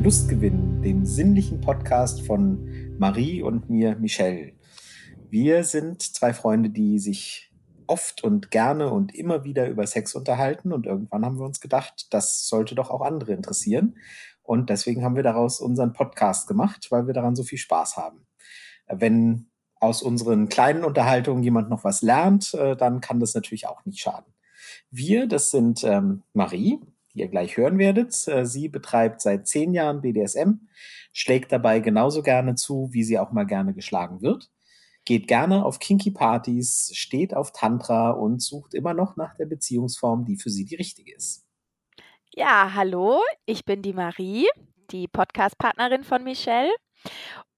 zu Lustgewinn, dem sinnlichen Podcast von Marie und mir, Michelle. Wir sind zwei Freunde, die sich oft und gerne und immer wieder über Sex unterhalten und irgendwann haben wir uns gedacht, das sollte doch auch andere interessieren. Und deswegen haben wir daraus unseren Podcast gemacht, weil wir daran so viel Spaß haben. Wenn aus unseren kleinen Unterhaltungen jemand noch was lernt, äh, dann kann das natürlich auch nicht schaden. Wir, das sind ähm, Marie, die ihr gleich hören werdet. Äh, sie betreibt seit zehn Jahren BDSM, schlägt dabei genauso gerne zu, wie sie auch mal gerne geschlagen wird, geht gerne auf Kinky Partys, steht auf Tantra und sucht immer noch nach der Beziehungsform, die für sie die richtige ist. Ja, hallo, ich bin die Marie, die Podcast-Partnerin von Michelle.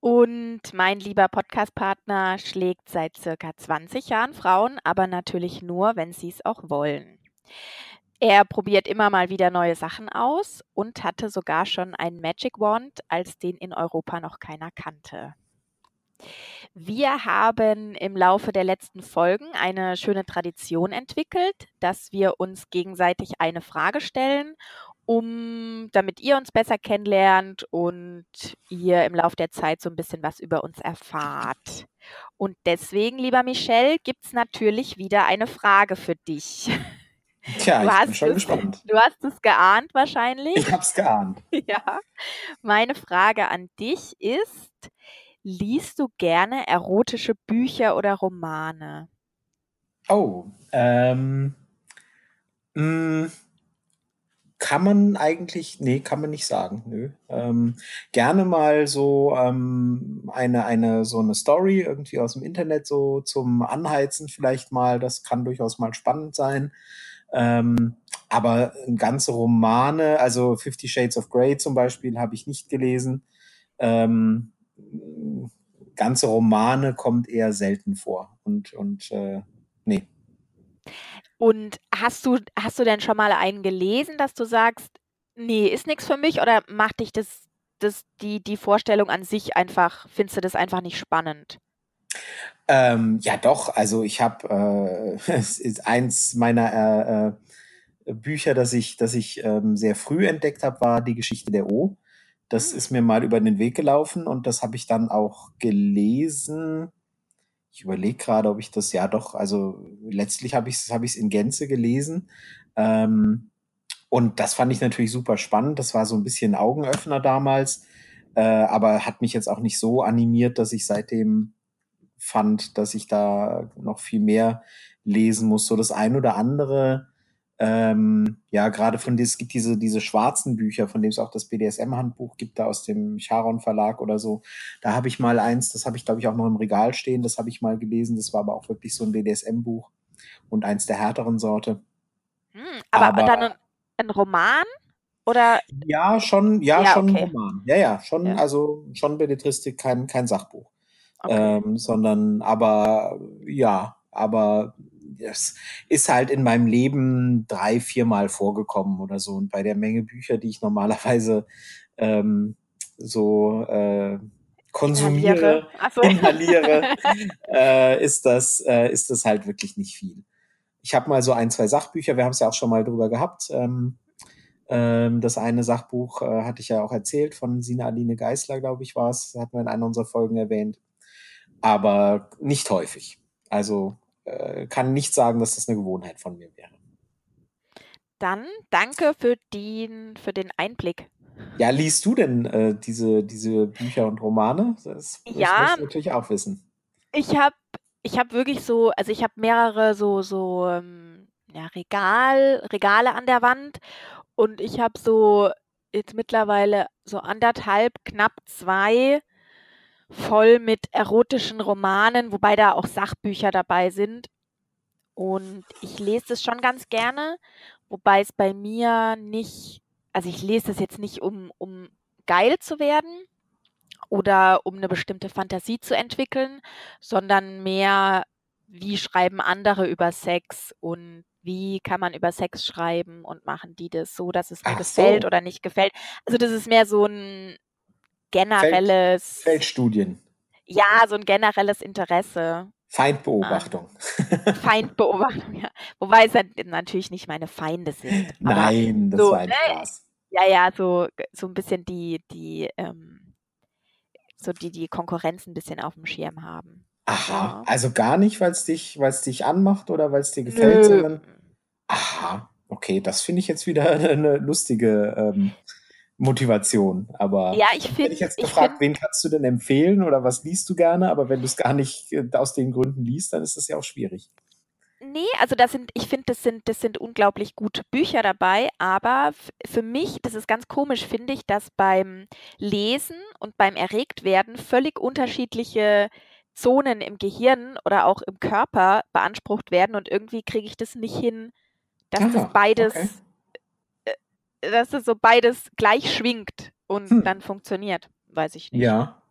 Und mein lieber Podcast-Partner schlägt seit circa 20 Jahren Frauen, aber natürlich nur, wenn sie es auch wollen. Er probiert immer mal wieder neue Sachen aus und hatte sogar schon einen Magic Wand, als den in Europa noch keiner kannte. Wir haben im Laufe der letzten Folgen eine schöne Tradition entwickelt, dass wir uns gegenseitig eine Frage stellen, um damit ihr uns besser kennenlernt und ihr im Laufe der Zeit so ein bisschen was über uns erfahrt. Und deswegen, lieber Michel, gibt es natürlich wieder eine Frage für dich. Tja, Du ich bin schon es, gespannt. du hast es geahnt wahrscheinlich. Ich hab's geahnt. Ja. Meine Frage an dich ist, liest du gerne erotische Bücher oder Romane? Oh, ähm, mh, kann man eigentlich, nee, kann man nicht sagen, nö. Ähm, gerne mal so ähm, eine, eine, so eine Story irgendwie aus dem Internet so zum Anheizen vielleicht mal, das kann durchaus mal spannend sein. Ähm, aber ganze Romane, also Fifty Shades of Grey zum Beispiel, habe ich nicht gelesen. Ähm, ganze Romane kommt eher selten vor. Und, und äh, nee. Und hast du, hast du denn schon mal einen gelesen, dass du sagst, nee, ist nichts für mich oder macht dich das, das die, die Vorstellung an sich einfach, findest du das einfach nicht spannend? Ähm, ja, doch. Also ich habe, äh, es ist eins meiner äh, äh, Bücher, das ich, das ich ähm, sehr früh entdeckt habe, war die Geschichte der O. Das Hm. ist mir mal über den Weg gelaufen und das habe ich dann auch gelesen. Ich überlege gerade, ob ich das, ja doch, also letztlich habe ich es hab ich's in Gänze gelesen. Ähm, und das fand ich natürlich super spannend. Das war so ein bisschen Augenöffner damals, äh, aber hat mich jetzt auch nicht so animiert, dass ich seitdem fand, dass ich da noch viel mehr lesen muss. So das ein oder andere, ähm, ja, gerade von es gibt diese, diese schwarzen Bücher, von dem es auch das BDSM-Handbuch gibt, da aus dem Charon Verlag oder so. Da habe ich mal eins, das habe ich, glaube ich, auch noch im Regal stehen, das habe ich mal gelesen. Das war aber auch wirklich so ein BDSM-Buch und eins der härteren Sorte. Hm, aber Aber dann ein, ein Roman oder ja, schon, ja, ja, schon ein okay. Roman. Ja, ja, schon, Ja, also schon Belletristik, kein, kein Sachbuch. Okay. ähm, sondern aber ja, aber es ist halt in meinem Leben drei, viermal vorgekommen oder so. Und bei der Menge Bücher, die ich normalerweise ähm, so äh, Inhaliere. konsumiere, Achso. inhaliere, äh, ist das äh, ist das halt wirklich nicht viel. Ich habe mal so ein, zwei Sachbücher, wir haben es ja auch schon mal drüber gehabt. Ähm, ähm, das eine Sachbuch äh, hatte ich ja auch erzählt von Sina Aline Geisler, glaube ich, war es. Hatten wir in einer unserer Folgen erwähnt. Aber nicht häufig. Also äh, kann nicht sagen, dass das eine Gewohnheit von mir wäre. Dann danke für den, für den Einblick. Ja, liest du denn äh, diese, diese Bücher und Romane? Das ich Ja, möchte natürlich auch wissen. ich habe ich hab wirklich so, also ich habe mehrere so, so ähm, ja, Regal, Regale an der Wand und ich habe so jetzt mittlerweile so anderthalb, knapp zwei voll mit erotischen Romanen, wobei da auch Sachbücher dabei sind. Und ich lese das schon ganz gerne, wobei es bei mir nicht, also ich lese es jetzt nicht, um, um geil zu werden oder um eine bestimmte Fantasie zu entwickeln, sondern mehr, wie schreiben andere über Sex und wie kann man über Sex schreiben und machen die das so, dass es mir Ach gefällt so, oder nicht gefällt. Also das ist mehr so ein Feld, generelles, Feldstudien, ja, so ein generelles Interesse Feindbeobachtung. Feindbeobachtung, ja. Wobei es natürlich nicht meine Feinde sind, Nein, das so, war ein ne, Spaß. Ja, ja, so, so ein bisschen die, die, ähm, so die, die Konkurrenz ein bisschen auf dem Schirm haben. Aha, Ja. also gar nicht, weil es dich, weil es dich anmacht oder weil es dir gefällt, Nö. sondern aha, okay, das finde ich jetzt wieder eine lustige ähm, Motivation. Aber Ja, ich hätte finde, ich jetzt ich gefragt, finde, wen kannst du denn empfehlen oder was liest du gerne? Aber wenn du es gar nicht äh, aus den Gründen liest, dann ist das ja auch schwierig. nee, also das sind, ich finde, das sind, das sind unglaublich gute Bücher dabei, aber für mich, das ist ganz komisch, finde ich, dass beim Lesen und beim Erregtwerden völlig unterschiedliche Zonen im Gehirn oder auch im Körper beansprucht werden und irgendwie kriege ich das nicht hin, dass das Aha, okay. Dass das so beides gleich schwingt und Hm. dann funktioniert. Weiß ich nicht. Ja.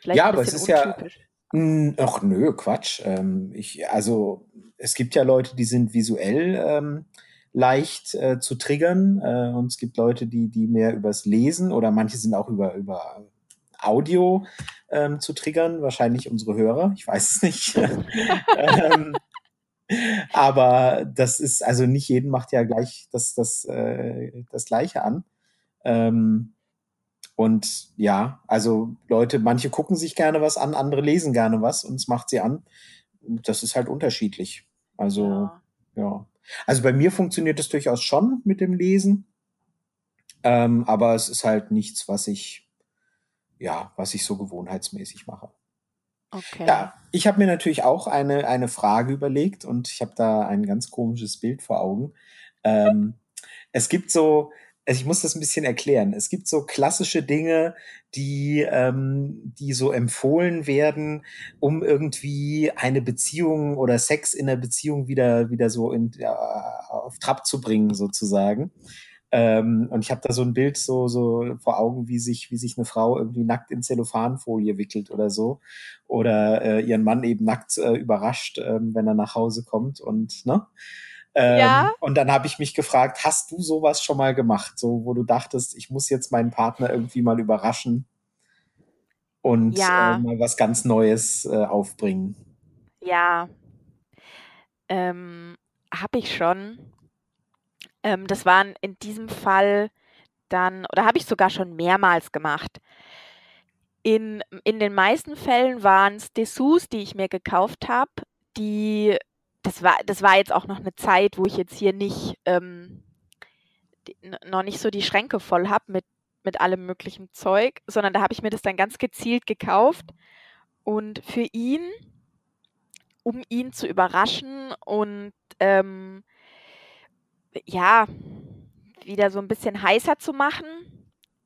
Vielleicht Ja, ein aber es ist ja, untypisch. Mm, Ach nö, Quatsch. Ähm, ich, also es gibt ja Leute, die sind visuell ähm, leicht äh, zu triggern äh, und es gibt Leute, die, die mehr übers Lesen oder manche sind auch über, über Audio ähm, zu triggern, wahrscheinlich unsere Hörer, ich weiß es nicht. ähm, aber das ist, also nicht jeden macht ja gleich das, das, äh, das Gleiche an. Ähm, und ja, also Leute, manche gucken sich gerne was an, andere lesen gerne was und es macht sie an. Das ist halt unterschiedlich. Also, Ja. ja. Also bei mir funktioniert es durchaus schon mit dem Lesen. Ähm, aber es ist halt nichts, was ich, ja, was ich so gewohnheitsmäßig mache. Okay. Ja, ich habe mir natürlich auch eine, eine Frage überlegt und ich habe da ein ganz komisches Bild vor Augen. Ähm, es gibt so, also ich muss das ein bisschen erklären. Es gibt so klassische Dinge, die, ähm, die so empfohlen werden, um irgendwie eine Beziehung oder Sex in der Beziehung wieder, wieder so in, ja, auf Trab zu bringen, sozusagen. Ähm, und ich habe da so ein Bild so, so vor Augen, wie sich, wie sich eine Frau irgendwie nackt in Zellophanfolie wickelt oder so. Oder äh, ihren Mann eben nackt äh, überrascht, ähm, wenn er nach Hause kommt und, ne? Ähm, Ja. Und dann habe ich mich gefragt, hast du sowas schon mal gemacht, so wo du dachtest, ich muss jetzt meinen Partner irgendwie mal überraschen und Ja. äh, mal was ganz Neues äh, aufbringen? Ja, ähm, habe ich schon. Ähm, das waren in diesem Fall dann, oder habe ich sogar schon mehrmals gemacht. In, in den meisten Fällen waren es Dessous, die ich mir gekauft habe, die, das war, das war jetzt auch noch eine Zeit, wo ich jetzt hier nicht, ähm, noch nicht so die Schränke voll habe mit, mit allem möglichen Zeug, sondern da habe ich mir das dann ganz gezielt gekauft und für ihn um ihn zu überraschen und ähm, ja, wieder so ein bisschen heißer zu machen.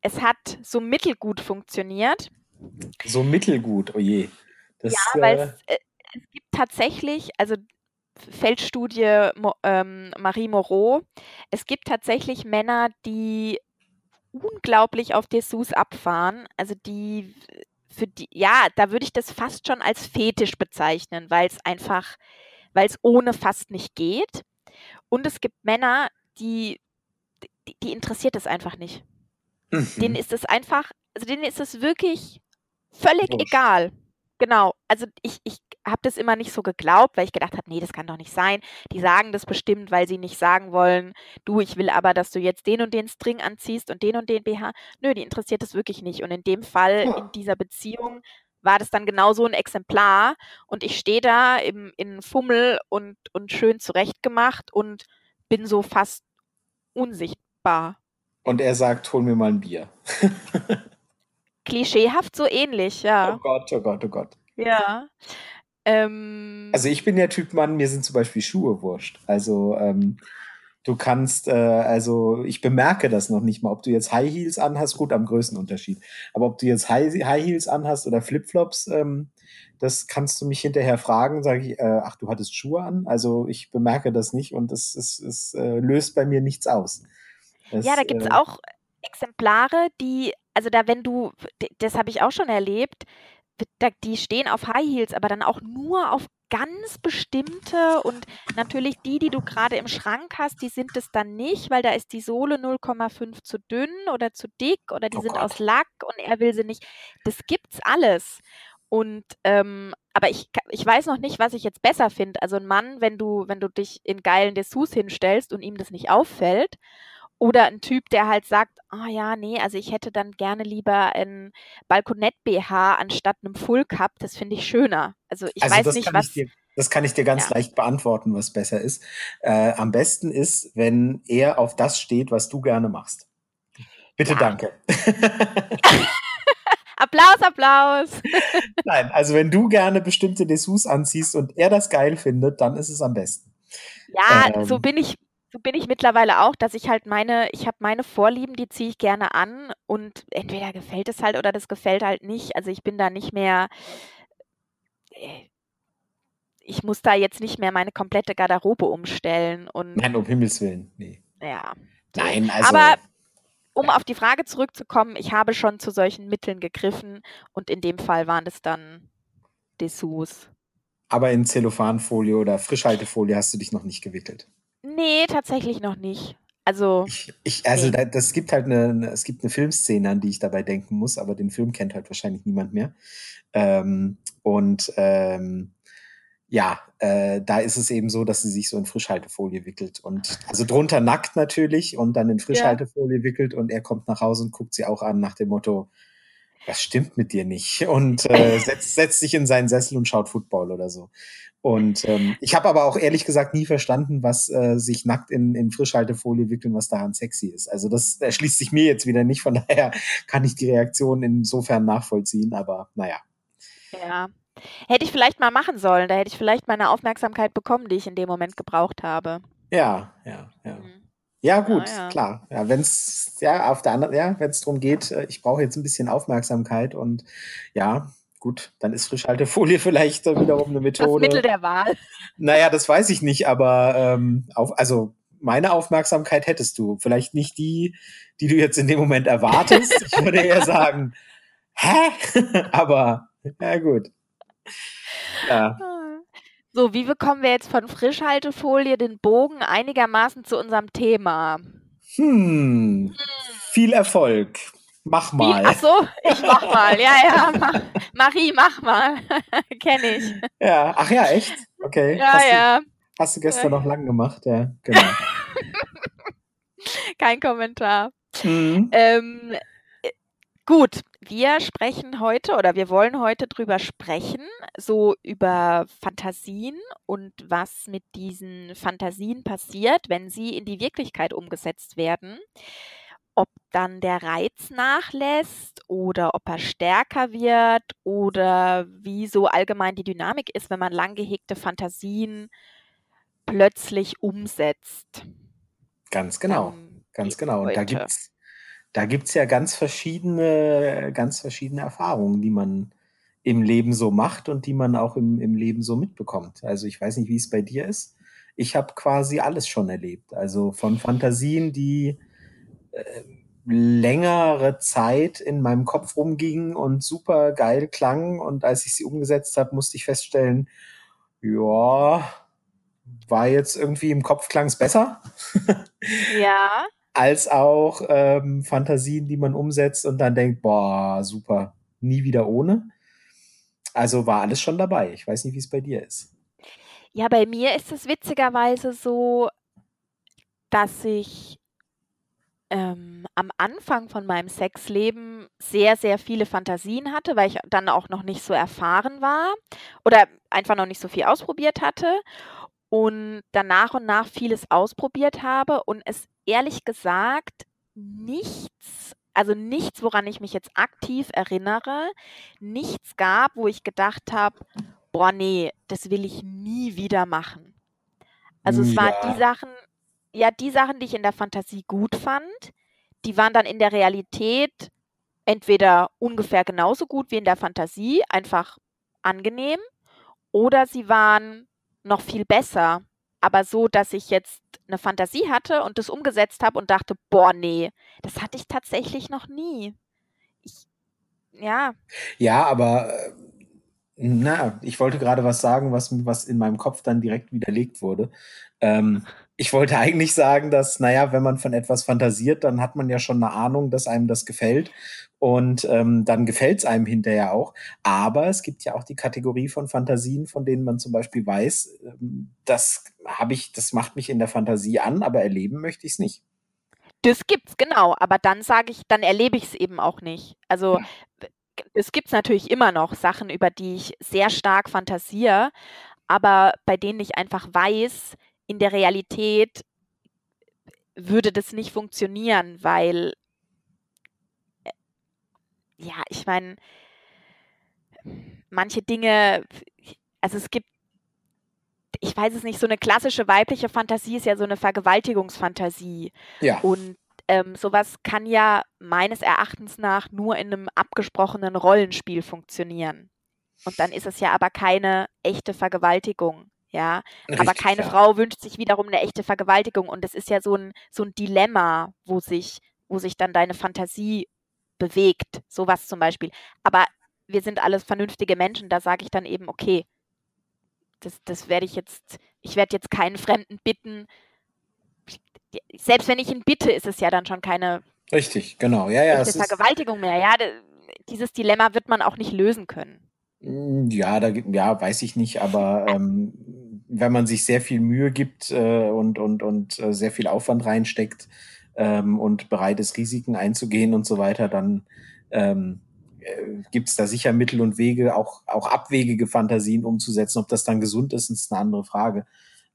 Es hat so mittelgut funktioniert. So mittelgut, oh je. Das, Ja, weil äh, es, äh, es gibt tatsächlich, also Feldstudie ähm, Marie Moreau, es gibt tatsächlich Männer, die unglaublich auf Dessous abfahren. Also die für die, ja, da würde ich das fast schon als Fetisch bezeichnen, weil es einfach, weil es ohne fast nicht geht. Und es gibt Männer, die, die, die interessiert es einfach nicht. Denen mhm. ist es einfach, also denen ist es wirklich völlig Wurscht. egal. Genau. Also ich, ich habe das immer nicht so geglaubt, weil ich gedacht habe, nee, das kann doch nicht sein. Die sagen das bestimmt, weil sie nicht sagen wollen, du, ich will aber, dass du jetzt den und den String anziehst und den und den BH. Nö, die interessiert das wirklich nicht. Und in dem Fall, Ja. in dieser Beziehung, war das dann genau so ein Exemplar. Und ich stehe da im, in Fummel und, und schön zurechtgemacht und bin so fast unsichtbar. Und er sagt, hol mir mal ein Bier. Klischeehaft so ähnlich, Oh ja. Gott, oh Gott, oh Gott. Ja. Ähm, Also ich bin der Typ Mann, mir sind zum Beispiel Schuhe wurscht. Also ähm, du kannst, äh, also ich bemerke das noch nicht mal, ob du jetzt High Heels anhast, gut am Größenunterschied. Aber ob du jetzt High, High Heels anhast oder Flipflops, ähm, das kannst du mich hinterher fragen, sage ich, äh, ach, du hattest Schuhe an? Also ich bemerke das nicht und es, es, es äh, löst bei mir nichts aus. ja, Das, da gibt es äh, auch Exemplare, die, also da, wenn du, das habe ich auch schon erlebt, die stehen auf High Heels, aber dann auch nur auf ganz bestimmte und natürlich die, die du gerade im Schrank hast, die sind es dann nicht, weil da ist die Sohle 0,5 zu dünn oder zu dick oder die oh sind aus Gott. Lack und er will sie nicht. Das gibt's alles. Und ähm, aber ich, ich weiß noch nicht, was ich jetzt besser finde. Also ein Mann, wenn du, wenn du dich in geilen Dessous hinstellst und ihm das nicht auffällt, Oder ein Typ, der halt sagt, ah ja, nee, also ich hätte dann gerne lieber ein Balkonett-BH anstatt einem Full Cup. Das finde ich schöner. Also ich Also weiß nicht, was. das kann ich dir ganz Ja. leicht beantworten, was besser ist. Äh, am besten ist, wenn er auf das steht, was du gerne machst. Bitte Ja. danke. Applaus, Applaus. Nein, also wenn du gerne bestimmte Dessous anziehst und er das geil findet, dann ist es am besten. Ja, so Ähm, bin ich, so bin ich mittlerweile auch, dass ich halt meine, ich habe meine Vorlieben, die ziehe ich gerne an und entweder gefällt es halt oder das gefällt halt nicht. Also ich bin da nicht mehr, äh, ich muss da jetzt nicht mehr meine komplette Garderobe umstellen und nein, um Himmels Willen. Nee. ja. Nein, also. Aber um auf die Frage zurückzukommen, ich habe schon zu solchen Mitteln gegriffen und in dem Fall waren es dann Dessous. Aber in Zellophanfolie oder Frischhaltefolie hast du dich noch nicht gewickelt. Nee, tatsächlich noch nicht. Also, Ich, ich, also Nee. da, das gibt halt eine, eine, es gibt eine Filmszene, an die ich dabei denken muss, aber den Film kennt halt wahrscheinlich niemand mehr. Ähm, und ähm, ja, äh, da ist es eben so, dass sie sich so in Frischhaltefolie wickelt und also drunter nackt natürlich und dann in Frischhaltefolie wickelt und er kommt nach Hause und guckt sie auch an nach dem Motto, was stimmt mit dir nicht? Und äh, setzt, setzt sich in seinen Sessel und schaut Football oder so. Und ähm, ich habe aber auch ehrlich gesagt nie verstanden, was äh, sich nackt in, in Frischhaltefolie wickeln, was daran sexy ist. Also das erschließt sich mir jetzt wieder nicht, von daher kann ich die Reaktion insofern nachvollziehen, aber naja. ja. Hätte ich vielleicht mal machen sollen, da hätte ich vielleicht meine Aufmerksamkeit bekommen, die ich in dem Moment gebraucht habe. Ja, ja, ja. Mhm. Ja, gut, ja. klar. Ja, wenn es ja auf der anderen, ja, wenn es darum geht, äh, ich brauche jetzt ein bisschen Aufmerksamkeit und ja, gut, dann ist Frischhaltefolie vielleicht wiederum eine Das Methode. Mittel der Wahl. Naja, das weiß ich nicht, aber ähm, auf, also meine Aufmerksamkeit hättest du. Vielleicht nicht die, die du jetzt in dem Moment erwartest. Ich würde eher sagen, hä? aber ja gut. Ja, So, wie bekommen wir jetzt von Frischhaltefolie den Bogen einigermaßen zu unserem Thema? hm, viel Erfolg. Mach mal. Ach so, ich mach mal. Ja, ja, mach. Marie, mach mal. Kenne ich. Ja, ach ja, echt? Okay. Ja, hast, ja, Du, hast du gestern Ja. noch lang gemacht, ja, genau. kein Kommentar. Mhm. Ähm, äh, gut, wir sprechen heute oder wir wollen heute drüber sprechen, so über Fantasien und was mit diesen Fantasien passiert, wenn sie in die Wirklichkeit umgesetzt werden. Ob dann der Reiz nachlässt oder ob er stärker wird oder wie so allgemein die Dynamik ist, wenn man lang gehegte Fantasien plötzlich umsetzt. Ganz genau. Ganz genau. Und da heute. gibt's, da gibt's ja ganz verschiedene, ganz verschiedene Erfahrungen, die man im Leben so macht und die man auch im, im Leben so mitbekommt. Also ich weiß nicht, wie es bei dir ist. Ich habe quasi alles schon erlebt. Also von Fantasien, die äh, längere Zeit in meinem Kopf rumgingen und super geil klangen. Und als ich sie umgesetzt habe, musste ich feststellen, ja, war jetzt irgendwie im Kopf klang's besser Ja. Als auch ähm, Fantasien, die man umsetzt und dann denkt, boah, super, nie wieder ohne. Also war alles schon dabei. Ich weiß nicht, wie es bei dir ist. Ja, bei mir ist es witzigerweise so, dass ich ähm, am Anfang von meinem Sexleben sehr, sehr viele Fantasien hatte, weil ich dann auch noch nicht so erfahren war oder einfach noch nicht so viel ausprobiert hatte und dann nach und nach vieles ausprobiert habe und es ehrlich gesagt nichts, also nichts, woran ich mich jetzt aktiv erinnere, nichts gab, wo ich gedacht habe, boah, nee, das will ich nie wieder machen. Also es waren Ja. die Sachen, ja, die Sachen, die ich in der Fantasie gut fand, die waren dann in der Realität entweder ungefähr genauso gut wie in der Fantasie, einfach angenehm, oder sie waren noch viel besser, aber so, dass ich jetzt eine Fantasie hatte und das umgesetzt habe und dachte, boah, nee, das hatte ich tatsächlich noch nie. Ich, ja, Ja, aber äh, na, ich wollte gerade was sagen, was, was in meinem Kopf dann direkt widerlegt wurde. Ähm, ich wollte eigentlich sagen, dass, naja, wenn man von etwas fantasiert, dann hat man ja schon eine Ahnung, dass einem das gefällt. Und ähm, dann gefällt es einem hinterher auch. Aber es gibt ja auch die Kategorie von Fantasien, von denen man zum Beispiel weiß, ähm, das habe ich, das macht mich in der Fantasie an, aber erleben möchte ich es nicht. Das gibt's, genau. Aber dann sage ich, dann erlebe ich es eben auch nicht. Also es gibt natürlich immer noch Sachen, über die ich sehr stark fantasiere, aber bei denen ich einfach weiß, in der Realität würde das nicht funktionieren, weil äh, ja, ich meine, manche Dinge, also es gibt ich weiß es nicht, so eine klassische weibliche Fantasie ist ja so eine Vergewaltigungsfantasie. Ja. Und ähm, sowas kann ja meines Erachtens nach nur in einem abgesprochenen Rollenspiel funktionieren. Und dann ist es ja aber keine echte Vergewaltigung. Ja, Richtig, aber keine ja. Frau wünscht sich wiederum eine echte Vergewaltigung. Und es ist ja so ein, so ein Dilemma, wo sich, wo sich dann deine Fantasie bewegt. Sowas zum Beispiel. Aber wir sind alles vernünftige Menschen, da sage ich dann eben, okay, das, das werde ich jetzt, ich werde jetzt keinen Fremden bitten. Selbst wenn ich ihn bitte, ist es ja dann schon keine Richtig, genau. Ja, ja, Vergewaltigung mehr. Ja, dieses Dilemma wird man auch nicht lösen können. Hm, ja, da ja, weiß ich nicht, aber ähm, wenn man sich sehr viel Mühe gibt äh, und, und, und äh, sehr viel Aufwand reinsteckt ähm, und bereit ist, Risiken einzugehen und so weiter, dann ähm, äh, gibt es da sicher Mittel und Wege, auch, auch abwegige Fantasien umzusetzen. Ob das dann gesund ist, ist eine andere Frage.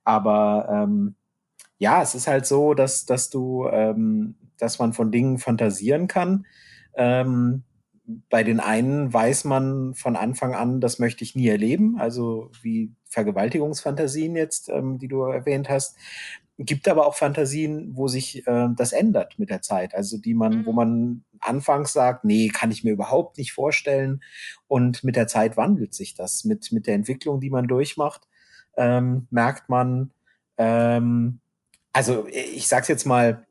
Aber ähm, ja, es ist halt so, dass, dass du, ähm, dass man von Dingen fantasieren kann. Ähm, bei den einen weiß man von Anfang an, das möchte ich nie erleben, also wie Vergewaltigungsfantasien jetzt, ähm, die du erwähnt hast gibt aber auch Fantasien, wo sich äh, das ändert mit der Zeit. Also die man, mhm. wo man anfangs sagt, nee, kann ich mir überhaupt nicht vorstellen. Und mit der Zeit wandelt sich das. Mit, mit der Entwicklung, die man durchmacht, ähm, merkt man, ähm, also ich sag's jetzt mal,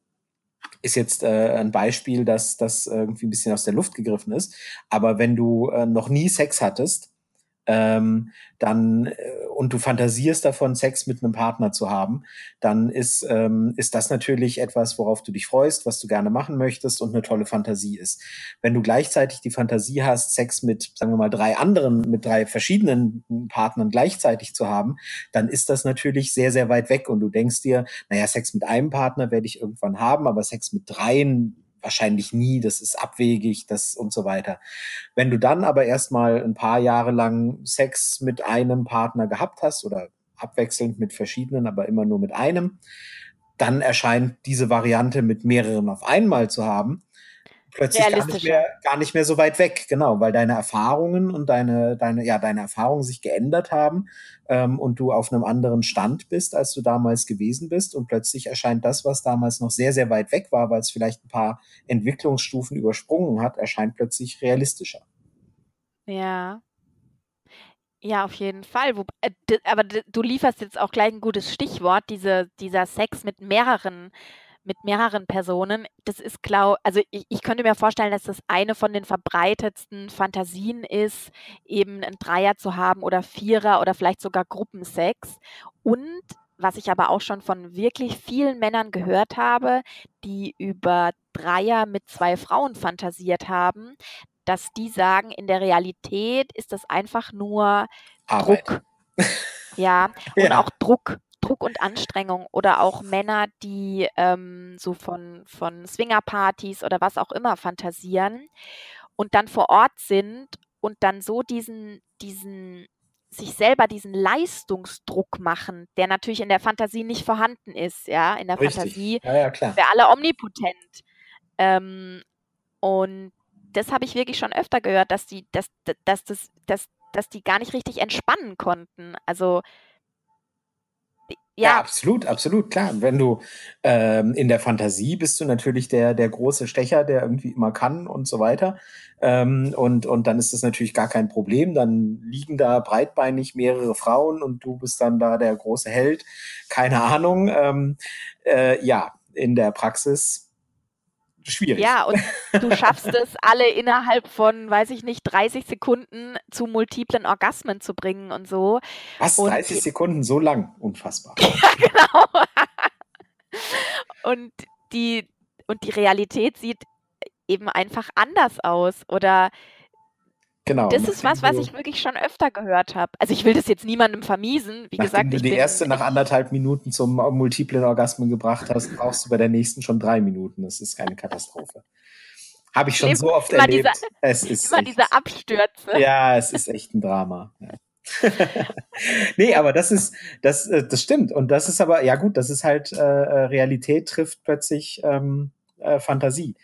ist jetzt äh, ein Beispiel, dass das irgendwie ein bisschen aus der Luft gegriffen ist. Aber wenn du äh, noch nie Sex hattest, ähm, dann äh, und du fantasierst davon, Sex mit einem Partner zu haben, dann ist, ähm, ist das natürlich etwas, worauf du dich freust, was du gerne machen möchtest und eine tolle Fantasie ist. Wenn du gleichzeitig die Fantasie hast, Sex mit, sagen wir mal, drei anderen, mit drei verschiedenen Partnern gleichzeitig zu haben, dann ist das natürlich sehr, sehr weit weg und du denkst dir, naja, Sex mit einem Partner werde ich irgendwann haben, aber Sex mit dreien wahrscheinlich nie, das ist abwegig, das und so weiter. Wenn du dann aber erstmal ein paar Jahre lang Sex mit einem Partner gehabt hast oder abwechselnd mit verschiedenen, aber immer nur mit einem, dann erscheint diese Variante mit mehreren auf einmal zu haben plötzlich gar nicht, mehr, gar nicht mehr so weit weg, genau, weil deine Erfahrungen und deine, deine, ja, deine Erfahrungen sich geändert haben ähm, und du auf einem anderen Stand bist, als du damals gewesen bist. Und plötzlich erscheint das, was damals noch sehr, sehr weit weg war, weil es vielleicht ein paar Entwicklungsstufen übersprungen hat, erscheint plötzlich realistischer. Ja. Ja, auf jeden Fall. Wo, äh, aber du lieferst jetzt auch gleich ein gutes Stichwort, diese, dieser Sex mit mehreren mit mehreren Personen, das ist klar, also ich, ich könnte mir vorstellen, dass das eine von den verbreitetsten Fantasien ist, eben einen Dreier zu haben oder Vierer oder vielleicht sogar Gruppensex. Und was ich aber auch schon von wirklich vielen Männern gehört habe, die über Dreier mit zwei Frauen fantasiert haben, dass die sagen, in der Realität ist das einfach nur Arbeit. Druck. Ja, und ja. auch Druck. Druck und Anstrengung oder auch Männer, die ähm, so von, von Swingerpartys oder was auch immer fantasieren und dann vor Ort sind und dann so diesen, diesen, sich selber diesen Leistungsdruck machen, der natürlich in der Fantasie nicht vorhanden ist, ja. In der Richtig. Fantasie ja, ja, klar. wir alle omnipotent. Ähm, und das habe ich wirklich schon öfter gehört, dass die, dass, dass, dass, dass, dass die gar nicht richtig entspannen konnten. Also ja. absolut, absolut, klar. Wenn du ähm, in der Fantasie bist du natürlich der, der große Stecher, der irgendwie immer kann und so weiter. Ähm, und, und dann ist das natürlich gar kein Problem. Dann liegen da breitbeinig mehrere Frauen und du bist dann da der große Held. Keine Ahnung. Ähm, äh, ja, in der Praxis schwierig. Ja, und du schaffst es, alle innerhalb von, weiß ich nicht, 30 Sekunden zu multiplen Orgasmen zu bringen und so. Was? Und 30 Sekunden so lang? Unfassbar. ja, genau. und die, und die Realität sieht eben einfach anders aus. Oder Genau. Das ist was, was ich wirklich schon öfter gehört habe. Also ich will das jetzt niemandem vermiesen. Wie Nachdem gesagt, du ich die bin, erste nach anderthalb Minuten zum multiplen Orgasmen gebracht hast, brauchst du bei der nächsten schon drei Minuten. Das ist keine Katastrophe. Habe ich schon Immer so oft dieser- erlebt. es ist immer echt- diese Abstürze. Ja, es ist echt ein Drama. Ja. nee, aber das ist, das, äh, das stimmt. Und das ist aber, ja gut, das ist halt, äh, äh, Realität trifft plötzlich ähm, äh, Fantasie.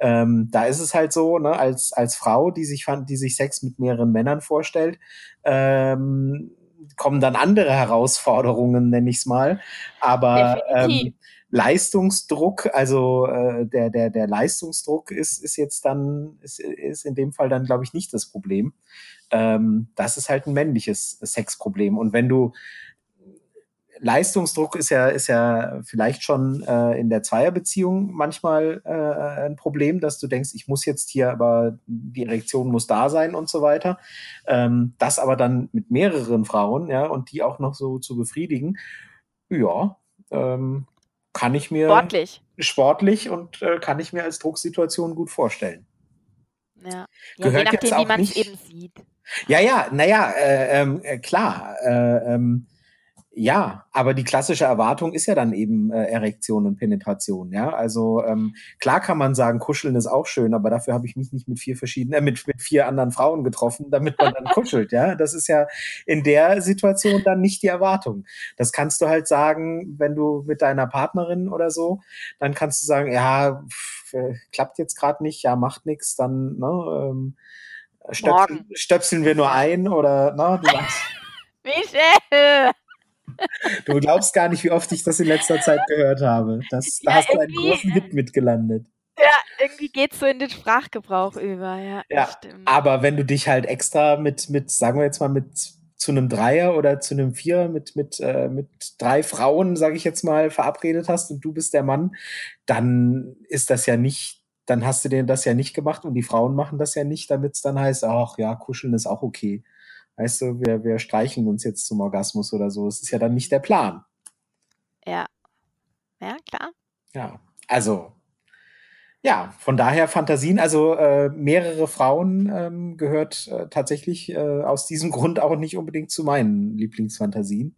Ähm, da ist es halt so, ne, als, als Frau, die sich, fan- die sich Sex mit mehreren Männern vorstellt, ähm, kommen dann andere Herausforderungen, nenne ich es mal. Aber ähm, Leistungsdruck, also äh, der, der, der Leistungsdruck ist, ist jetzt dann, ist, ist in dem Fall dann, glaube ich, nicht das Problem. Ähm, das ist halt ein männliches Sexproblem. Und wenn du Leistungsdruck ist ja, ist ja vielleicht schon äh, in der Zweierbeziehung manchmal äh, ein Problem, dass du denkst, ich muss jetzt hier, aber die Erektion muss da sein und so weiter. Ähm, das aber dann mit mehreren Frauen, ja, und die auch noch so zu befriedigen, ja, ähm, kann ich mir Sportlich. sportlich und äh, kann ich mir als Drucksituation gut vorstellen. Ja. ja je nachdem, wie man es eben sieht. Ja, ja, naja, äh, ähm, äh, klar. Äh, ähm, ja, aber die klassische Erwartung ist ja dann eben äh, Erektion und Penetration, ja. Also ähm, klar kann man sagen, kuscheln ist auch schön, aber dafür habe ich mich nicht mit vier verschiedenen, äh, mit, mit vier anderen Frauen getroffen, damit man dann kuschelt, ja. Das ist ja in der Situation dann nicht die Erwartung. Das kannst du halt sagen, wenn du mit deiner Partnerin oder so, dann kannst du sagen, ja, pff, äh, klappt jetzt gerade nicht, ja, macht nichts, dann, ne, ähm, stöpseln, stöpseln wir nur ein oder, ne, du sagst, Michelle! Du glaubst gar nicht, wie oft ich das in letzter Zeit gehört habe. Das, da Ja, hast du einen großen Hit mitgelandet. Ja, irgendwie geht es so in den Sprachgebrauch über. Ja, Ja. Aber wenn du dich halt extra mit, mit, sagen wir jetzt mal, mit zu einem Dreier oder zu einem Vierer mit, mit, äh, mit drei Frauen, sage ich jetzt mal, verabredet hast und du bist der Mann, dann ist das ja nicht, dann hast du dir das ja nicht gemacht und die Frauen machen das ja nicht, damit es dann heißt, ach ja, kuscheln ist auch okay. Weißt du, wir, wir streicheln uns jetzt zum Orgasmus oder so. Es ist ja dann nicht der Plan. Ja. Ja, klar. Ja, also ja, von daher Fantasien, also äh, mehrere Frauen ähm, gehört äh, tatsächlich äh, aus diesem Grund auch nicht unbedingt zu meinen Lieblingsfantasien.